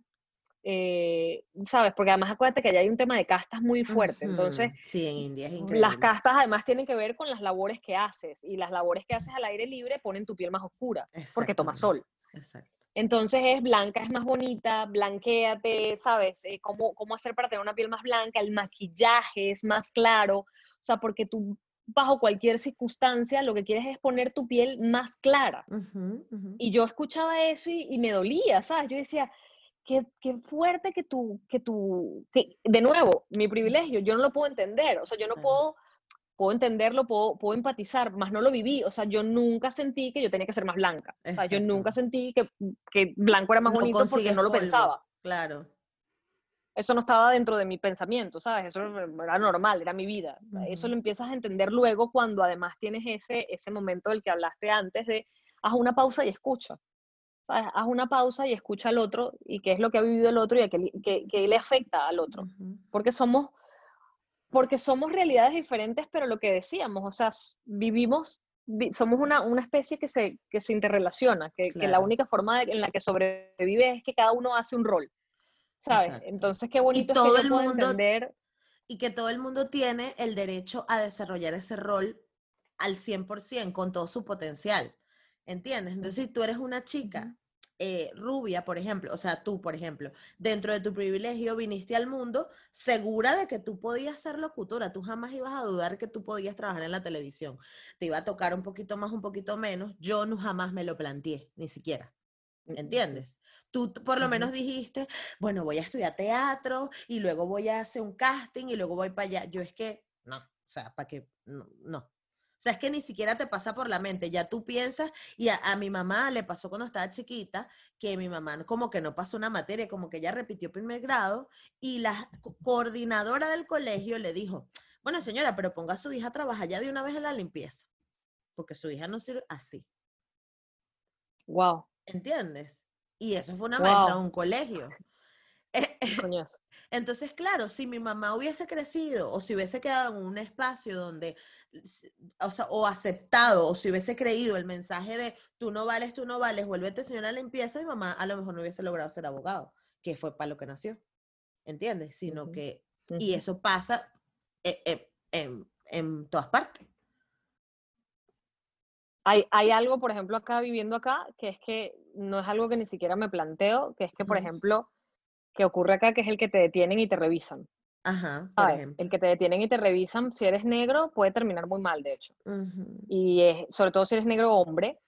eh, ¿sabes? Porque además acuérdate que allá hay un tema de castas muy fuerte. Entonces, sí, en India es increíble. Las castas además tienen que ver con las labores que haces y las labores que haces al aire libre ponen tu piel más oscura porque toma sol. Exacto. Entonces es blanca, es más bonita, blanqueate, ¿sabes? Eh, cómo, cómo hacer para tener una piel más blanca, el maquillaje es más claro, o sea, porque tú bajo cualquier circunstancia lo que quieres es poner tu piel más clara. Y yo escuchaba eso y, y, me dolía, ¿sabes? Yo decía, qué, fuerte que tú, que tú, que, de nuevo, mi privilegio, yo no lo puedo entender, o sea, yo no puedo, puedo entenderlo, puedo, puedo empatizar, más no lo viví, o sea, yo nunca sentí que yo tenía que ser más blanca, o sea, yo nunca sentí que, que blanco era más bonito porque no lo pensaba. Claro. Eso no estaba dentro de mi pensamiento, ¿sabes? Eso era normal, era mi vida. Eso lo empiezas a entender luego cuando además tienes ese, ese momento del que hablaste antes de haz una pausa y escucha haz una pausa y escucha al otro y qué es lo que ha vivido el otro y a qué, le afecta al otro. Porque somos porque somos realidades diferentes, pero lo que decíamos, o sea, vivimos, somos una, una especie que se, que se interrelaciona, que, que la única forma en la que sobrevive es que cada uno hace un rol. ¿sabes? Exacto. Entonces, qué bonito es todo que el mundo- entender. Y que todo el mundo tiene el derecho a desarrollar ese rol al 100% con todo su potencial. ¿Entiendes? Entonces, si tú eres una chica eh, rubia, por ejemplo, o sea, tú, por ejemplo, dentro de tu privilegio viniste al mundo segura de que tú podías ser locutora, tú jamás ibas a dudar que tú podías trabajar en la televisión. Te iba a tocar un poquito más, un poquito menos, yo no jamás me lo planteé, ni siquiera. ¿Entiendes? Tú por lo menos dijiste, bueno, voy a estudiar teatro y luego voy a hacer un casting y luego voy para allá. Yo es que, no, o sea, para que, no, no. O sea, es que ni siquiera te pasa por la mente, ya tú piensas, y a, a mi mamá le pasó cuando estaba chiquita, que mi mamá como que no pasó una materia, como que ella repitió primer grado, y la co- coordinadora del colegio le dijo, bueno señora, pero ponga a su hija a trabajar ya de una vez en la limpieza, porque su hija no sirve así. Wow, ¿Entiendes? Y eso fue una maestra de un colegio. Eh, eh, coñazo. Entonces, claro, si mi mamá hubiese crecido o si hubiese quedado en un espacio donde, o sea, o aceptado, o si hubiese creído el mensaje de tú no vales, tú no vales, vuélvete señora limpieza, mi mamá a lo mejor no hubiese logrado ser abogado, que fue para lo que nació. ¿Entiendes? Sino que, y eso pasa eh, eh, en, en todas partes. Hay, hay algo, por ejemplo, acá viviendo acá, que es que no es algo que ni siquiera me planteo, que es que, por ejemplo, que ocurre acá, que es el que te detienen y te revisan. Ajá, por ejemplo. El que te detienen y te revisan, si eres negro, puede terminar muy mal, de hecho. Ujú, Y es- sobre todo si eres negro hombre,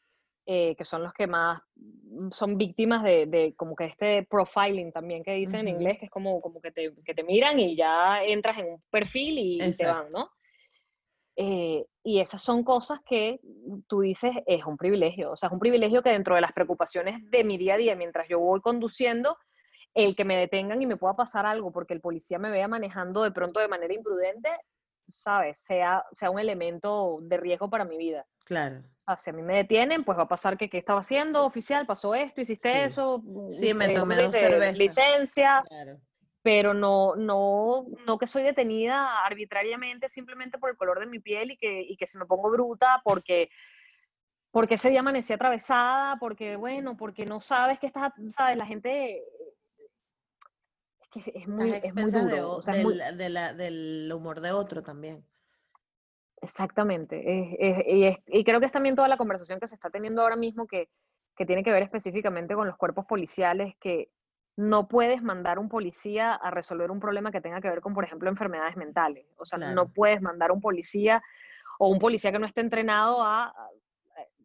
eh, que son los que más mm, son víctimas de, de como que este profiling también que dicen en Ujú. inglés, que es como, como que, te, que te miran y ya entras en un perfil y, y te van. ¿no? Eh, y esas son cosas que tú dices es un privilegio, o sea, es un privilegio que dentro de las preocupaciones de mi día a día, mientras yo voy conduciendo, el que me detengan y me pueda pasar algo porque el policía me vea manejando de pronto de manera imprudente, ¿sabes? Sea, sea un elemento de riesgo para mi vida. Claro. O sea, si a mí me detienen, pues va a pasar que qué estaba haciendo, oficial, pasó esto, hiciste Sí. eso, Sí, me eh, ¿cómo tomé dos cervezas. licencia, Claro. pero no, no, no que soy detenida arbitrariamente simplemente por el color de mi piel y que, y que se me pongo bruta porque, porque ese día amanecí atravesada, porque bueno, porque no sabes que estás, sabes, la gente que es muy, Las es muy de duro, o- sea, muy- del, de la- del humor de otro también. Exactamente. es- es- y, es- y creo que es también toda la conversación que se está teniendo ahora mismo que, que tiene que ver específicamente con los cuerpos policiales, que no puedes mandar un policía a resolver un problema que tenga que ver con, por ejemplo, enfermedades mentales. O sea, Claro. no puedes mandar un policía o un policía que no esté entrenado a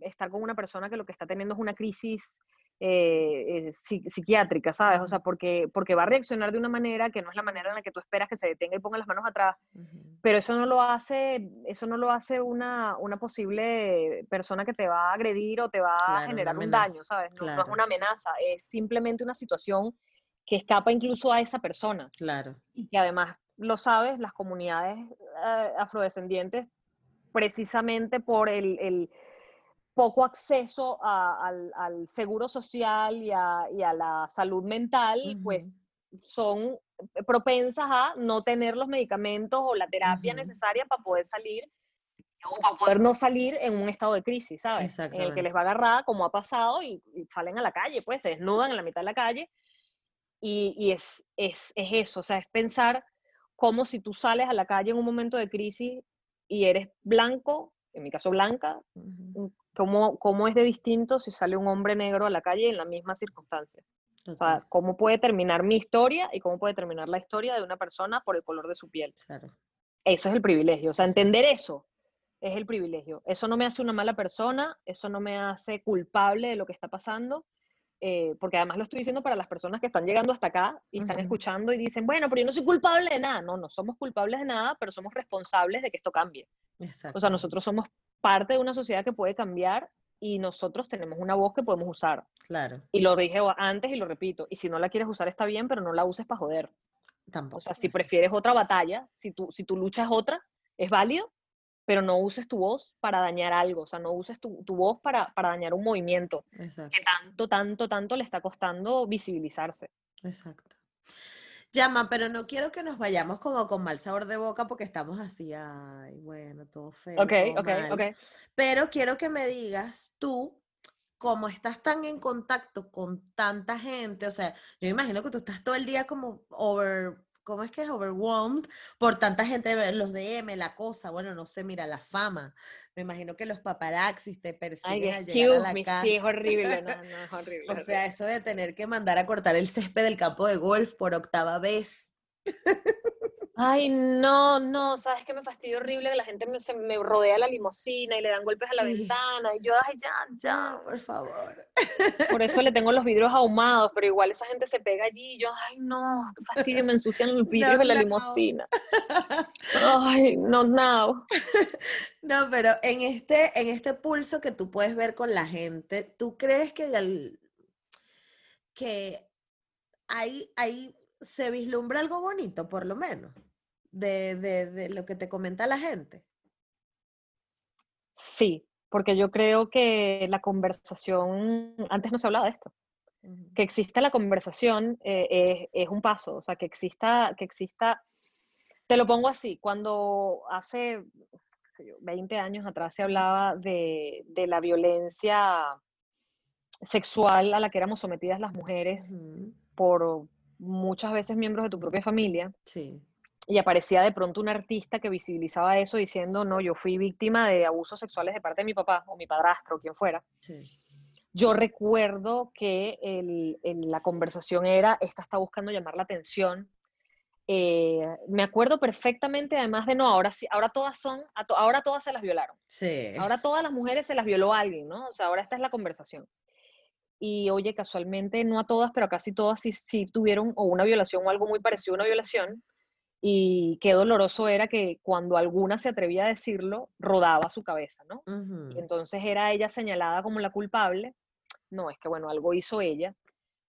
estar con una persona que lo que está teniendo es una crisis eh, eh, psi- psiquiátrica, ¿sabes? O sea, porque, porque va a reaccionar de una manera que no es la manera en la que tú esperas que se detenga y ponga las manos atrás pero eso no lo hace, eso no lo hace una, una posible persona que te va a agredir o te va a Claro, generar un daño, ¿sabes? No, no es una amenaza, es simplemente una situación que escapa incluso a esa persona Claro. y que además, lo sabes, las comunidades eh, afrodescendientes, precisamente por el, el poco acceso a- al, al seguro social y a, y a la salud mental, pues Ujú. son propensas a no tener los medicamentos o la terapia Ujú. necesaria para poder salir o para poder no salir en un estado de crisis, ¿sabes? En el que les va agarrada, como ha pasado, y, y salen a la calle, pues se desnudan en la mitad de la calle. Y, y es, es, es eso, o sea, es pensar como si tú sales a la calle en un momento de crisis y eres blanco, en mi caso blanca, Ujú. ¿Cómo, cómo es de distinto si sale un hombre negro a la calle en la misma circunstancia? O sea, cómo puede terminar mi historia y cómo puede terminar la historia de una persona por el color de su piel. claro. Eso es el privilegio. O sea, Exacto. entender eso es el privilegio. Eso no me hace una mala persona, eso no me hace culpable de lo que está pasando, eh, porque además lo estoy diciendo para las personas que están llegando hasta acá y están escuchando y dicen, bueno, pero yo no soy culpable de nada. No, no somos culpables de nada, pero somos responsables de que esto cambie. O sea, nosotros somos parte de una sociedad que puede cambiar y nosotros tenemos una voz que podemos usar. Claro. Y lo dije antes y lo repito. Y si no la quieres usar está bien, pero no la uses para joder. Tampoco. O sea, si prefieres otra batalla, si tu, si tu lucha es otra, es válido, pero no uses tu voz para dañar algo. O sea, no uses tu, tu voz para, para dañar un movimiento Exacto. que tanto, tanto, tanto le está costando visibilizarse. Exacto. Llama, pero no quiero que nos vayamos como con mal sabor de boca porque estamos así, ay, bueno, todo feo, Ok, todo ok, mal. ok. Pero quiero que me digas tú, como estás tan en contacto con tanta gente, o sea, yo imagino que tú estás todo el día como over, ¿cómo es que es? Overwhelmed por tanta gente, los DM, la cosa, bueno, no sé, mira, la fama. Me imagino que los paparazzis te persiguen al llegar a la casa. Sí, es horrible, no, no, es horrible. o sea, eso de tener que mandar a cortar el césped del campo de golf por octava vez. Ay, no, no, sabes que me fastidia horrible que la gente me, se me rodea la limusina y le dan golpes a la ventana y yo, ay, ya, ya. por favor. Por eso le tengo los vidrios ahumados, pero igual esa gente se pega allí y yo, ay, no, qué fastidio, me ensucian los vidrios de la limusina. Ay, no, no. No, pero en este, en este pulso que tú puedes ver con la gente, ¿tú crees que, que hay, hay se vislumbra algo bonito, por lo menos, de, de, lo que te comenta la gente. Sí, porque yo creo que la conversación, antes no se hablaba de esto, que exista la conversación eh, es, un paso, o sea, que exista, que exista, te lo pongo así, cuando hace 20 años atrás se hablaba de, de, la violencia sexual a la que éramos sometidas las mujeres por, muchas veces miembros de tu propia familia. Sí. Y aparecía de pronto un artista que visibilizaba eso diciendo, no, yo fui víctima de abusos sexuales de parte de mi papá o mi padrastro, o quien fuera. Sí. Yo recuerdo que el, la conversación era, esta está buscando llamar la atención. Eh, me acuerdo perfectamente, además de no, ahora sí, ahora todas son, ahora todas se las violaron. Sí. Ahora todas las mujeres se las violó alguien, ¿no? O sea, ahora esta es la conversación y oye, casualmente no a todas, pero a casi todas sí, tuvieron o una violación o algo muy parecido a una violación. Y qué doloroso era que cuando alguna se atrevía a decirlo, rodaba su cabeza, ¿no? y entonces era ella señalada como la culpable. No, es que bueno, algo hizo ella.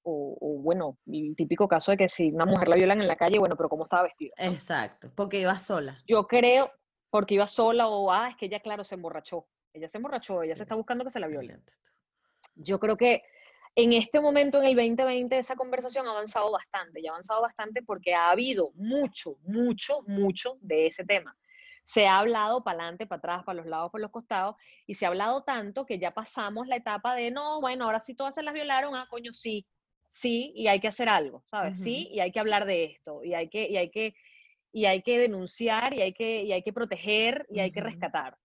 O, o, bueno, el típico caso de que si una mujer la violan en la calle, bueno, pero ¿cómo estaba vestida? Exacto, porque iba sola. Yo creo, porque iba sola o, ah, es que ella, claro, se emborrachó. Ella se emborrachó, ella se está buscando que se la violen. Yo creo que en este momento, en el 2020, esa conversación ha avanzado bastante, y ha avanzado bastante porque ha habido mucho, mucho, mucho de ese tema. Se ha hablado para adelante, para atrás, para los lados, para los costados, y se ha hablado tanto que ya pasamos la etapa de, no, bueno, ahora sí todas se las violaron, ah, coño, sí, sí, y hay que hacer algo, ¿sabes? Sí, y hay que hablar de esto, y hay que, y hay que, y hay que denunciar, y hay que, y hay que proteger, y hay que rescatar.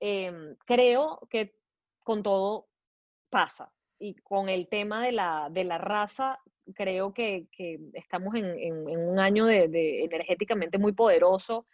Em, creo que con todo pasa y con el tema de la, de la raza, creo que, que estamos en, en, un año de, de, energéticamente muy poderoso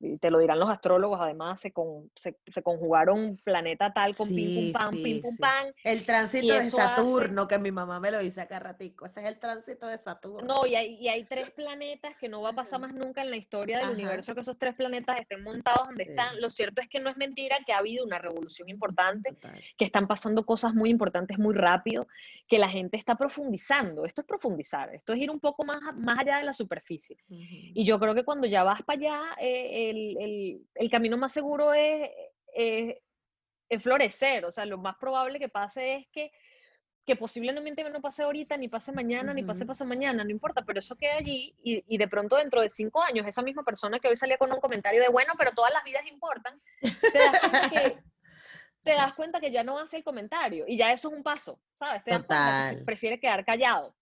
y te lo dirán los astrólogos, además se, con, se, se conjugaron planeta tal con pim pum pam, pim pum pam. El tránsito de Saturno, que mi mamá me lo dice acá ratico, ese es el tránsito de Saturno. No, y hay, y hay tres planetas que no va a pasar más nunca en la historia del universo que esos tres planetas estén montados donde están. Lo cierto es que no es mentira que ha habido una revolución importante, que están pasando cosas muy importantes muy rápido, que la gente está profundizando. Esto es profundizar, esto es ir un poco más, más allá de la superficie. Y yo creo que cuando ya vas para allá, eh, el, camino más seguro es, florecer, o sea, lo más probable que pase es que, que posiblemente no pase ahorita, ni pase mañana, ni pase pasado mañana, no importa, pero eso queda allí y, de pronto dentro de cinco años, esa misma persona que hoy salía con un comentario de, bueno, pero todas las vidas importan, te das cuenta que te das cuenta que ya no hace el comentario y ya eso es un paso, ¿sabes? Te das cuenta que prefiere quedar callado.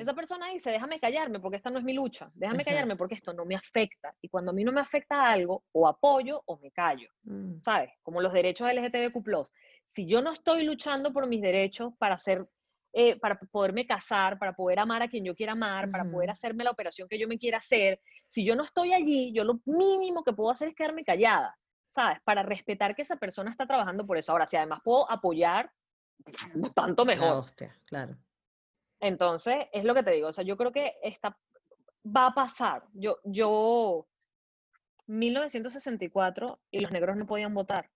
Esa persona dice, déjame callarme porque esta no es mi lucha, déjame callarme porque esto no me afecta. Y cuando a mí no me afecta algo, o apoyo o me callo, mm. ¿sabes? Como los derechos LGTBQ+. Si yo no estoy luchando por mis derechos para hacer, eh, para poderme casar, para poder amar a quien yo quiera amar, para poder hacerme la operación que yo me quiera hacer, si yo no estoy allí, yo lo mínimo que puedo hacer es quedarme callada. ¿Sabes? Para respetar que esa persona está trabajando por eso. Ahora, si además puedo apoyar, tanto mejor. claro. Entonces, es lo que te digo, o sea, yo creo que esta va a pasar. Yo, yo, 1964 y los negros no podían votar.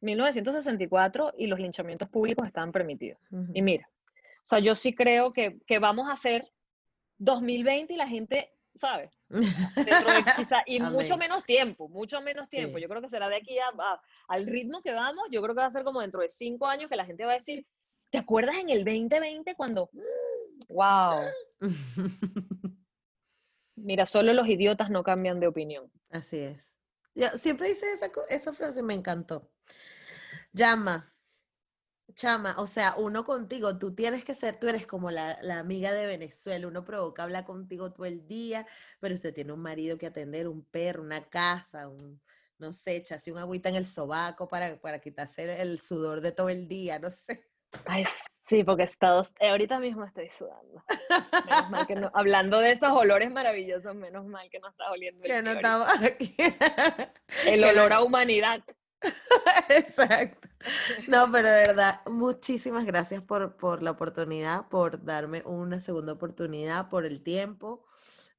1964 y los linchamientos públicos estaban permitidos. Y mira, o sea, yo sí creo que, que vamos a hacer 2020 y la gente ¿sabes? y mucho menos tiempo, mucho menos tiempo. Yo creo que será de aquí a, al ritmo que vamos, yo creo que va a ser como dentro de cinco años que la gente va a decir, ¿te acuerdas en el 2020 cuando, wow? Mira, solo los idiotas no cambian de opinión. Así es. Yo siempre hice esa, esa frase, me encantó. Llama, Chama, o sea, uno contigo, tú tienes que ser, tú eres como la, la, amiga de Venezuela, uno provoca hablar contigo todo el día, pero usted tiene un marido que atender, un perro, una casa, un, no sé, echase un agüita en el sobaco para, para quitarse el, sudor de todo el día, no sé. Ay, sí, porque estado, eh, ahorita mismo estoy sudando. Menos mal que no, hablando de esos olores maravillosos, menos mal que no está oliendo el Que no estamos aquí. El olor a humanidad. Exacto. No, pero de verdad, muchísimas gracias por, por la oportunidad, por darme una segunda oportunidad, por el tiempo,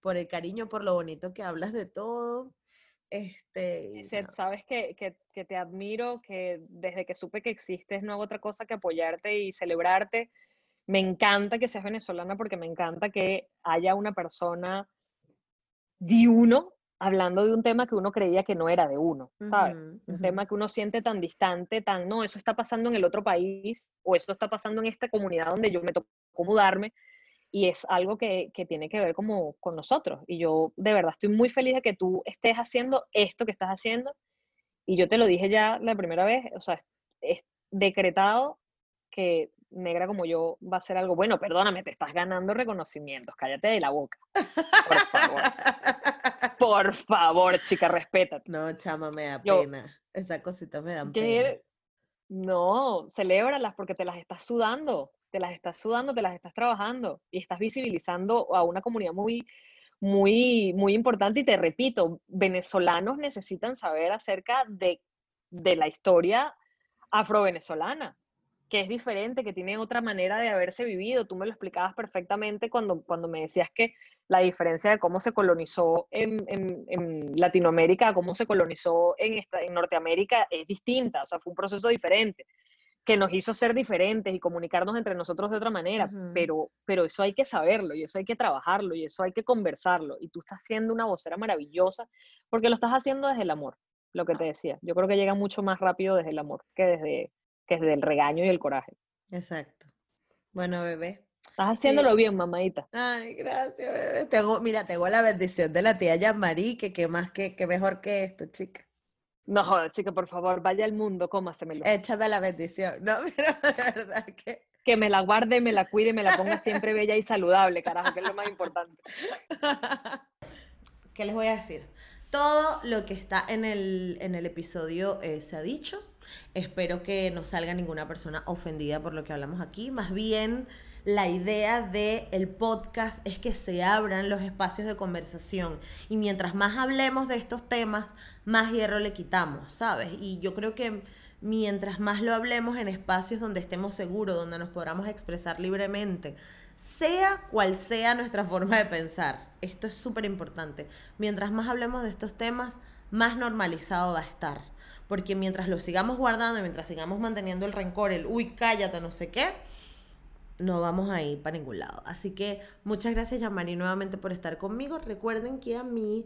por el cariño, por lo bonito que hablas de todo. Este, sabes que, que, que, te admiro, que desde que supe que existes no hago otra cosa que apoyarte y celebrarte. Me encanta que seas venezolana porque me encanta que haya una persona de uno hablando de un tema que uno creía que no era de uno, ¿sabes? Un tema que uno siente tan distante, tan, no, eso está pasando en el otro país o eso está pasando en esta comunidad donde yo me tocó mudarme y es algo que, que, tiene que ver como con nosotros. Y yo de verdad estoy muy feliz de que tú estés haciendo esto que estás haciendo y yo te lo dije ya la primera vez, o sea, es decretado que negra como yo va a ser algo bueno. Perdóname, te estás ganando reconocimientos, cállate de la boca. Por favor. Por favor, chica, respétate. No, chama, me da pena. Esa cosita me da pena. No, celébralas porque te las estás sudando, te las estás sudando, te las estás trabajando y estás visibilizando a una comunidad muy, muy, muy importante. Y te repito, venezolanos necesitan saber acerca de, de la historia afrovenezolana que es diferente, que tiene otra manera de haberse vivido. Tú me lo explicabas perfectamente cuando, cuando me decías que la diferencia de cómo se colonizó en, en, Latinoamérica, cómo se colonizó en, esta, en Norteamérica es distinta, o sea, fue un proceso diferente que nos hizo ser diferentes y comunicarnos entre nosotros de otra manera, pero, pero eso hay que saberlo y eso hay que trabajarlo y eso hay que conversarlo. Y tú estás siendo una vocera maravillosa porque lo estás haciendo desde el amor, lo que te decía. Yo creo que llega mucho más rápido desde el amor que desde, que es del regaño y el coraje. Exacto. Bueno, bebé. Estás haciéndolo bien, mamadita. Ay, gracias, bebé. Tengo, mira, tengo la bendición de la tía Yamari, que qué más que, que mejor que esto, chica. No joder, chica, por favor, vaya al mundo, cómasemelo. Échame la bendición. No, pero de verdad que. Que me la guarde, me la cuide, me la ponga siempre bella y saludable, carajo, que es lo más importante. ¿Qué les voy a decir? Todo lo que está en el, en el episodio eh, se ha dicho. Espero que no salga ninguna persona ofendida por lo que hablamos aquí. Más bien, la idea del el podcast es que se abran los espacios de conversación. Y mientras más hablemos de estos temas, más hierro le quitamos, ¿sabes? Y yo creo que mientras más lo hablemos en espacios donde estemos seguros, donde nos podamos expresar libremente, sea cual sea nuestra forma de pensar. Esto es súper importante. Mientras más hablemos de estos temas, más normalizado va a estar. Porque mientras lo sigamos guardando, mientras sigamos manteniendo el rencor, el uy, cállate, no sé qué, no vamos a ir para ningún lado. Así que muchas gracias, Yamari, nuevamente por estar conmigo. Recuerden que a mí,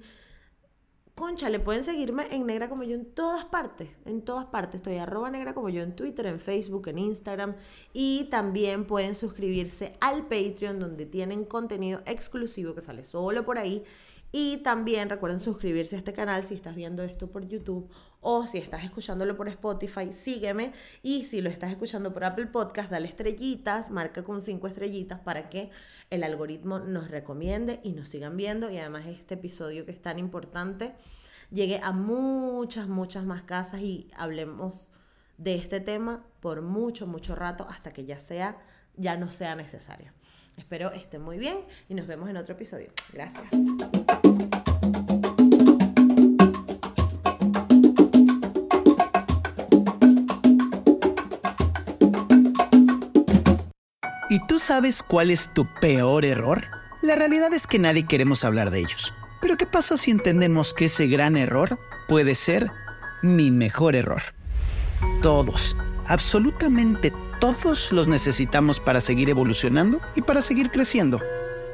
concha, le pueden seguirme en Negra como yo en todas partes. En todas partes. Estoy arroba negra como yo en Twitter, en Facebook, en Instagram. Y también pueden suscribirse al Patreon, donde tienen contenido exclusivo que sale solo por ahí y también recuerden suscribirse a este canal si estás viendo esto por YouTube o si estás escuchándolo por Spotify, sígueme. Y si lo estás escuchando por Apple Podcast, dale estrellitas, marca con cinco estrellitas para que el algoritmo nos recomiende y nos sigan viendo. Y además este episodio que es tan importante llegue a muchas, muchas más casas y hablemos de este tema por mucho, mucho rato hasta que ya sea, ya no sea necesario. Espero estén muy bien y nos vemos en otro episodio. Gracias. ¿Y tú sabes cuál es tu peor error? La realidad es que nadie queremos hablar de ellos. Pero ¿qué pasa si entendemos que ese gran error puede ser mi mejor error? Todos, absolutamente todos todos los necesitamos para seguir evolucionando y para seguir creciendo.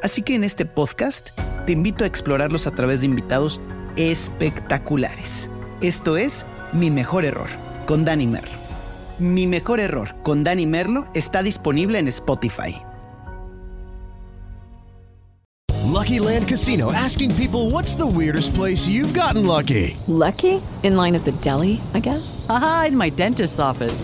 Así que en este podcast te invito a explorarlos a través de invitados espectaculares. Esto es Mi Mejor Error con Dani Merlo. Mi Mejor Error con Dani Merlo está disponible en Spotify. Lucky Land Casino asking people what's the weirdest place you've gotten lucky. Lucky? In line at the deli, I guess. Aha, in my dentist's office.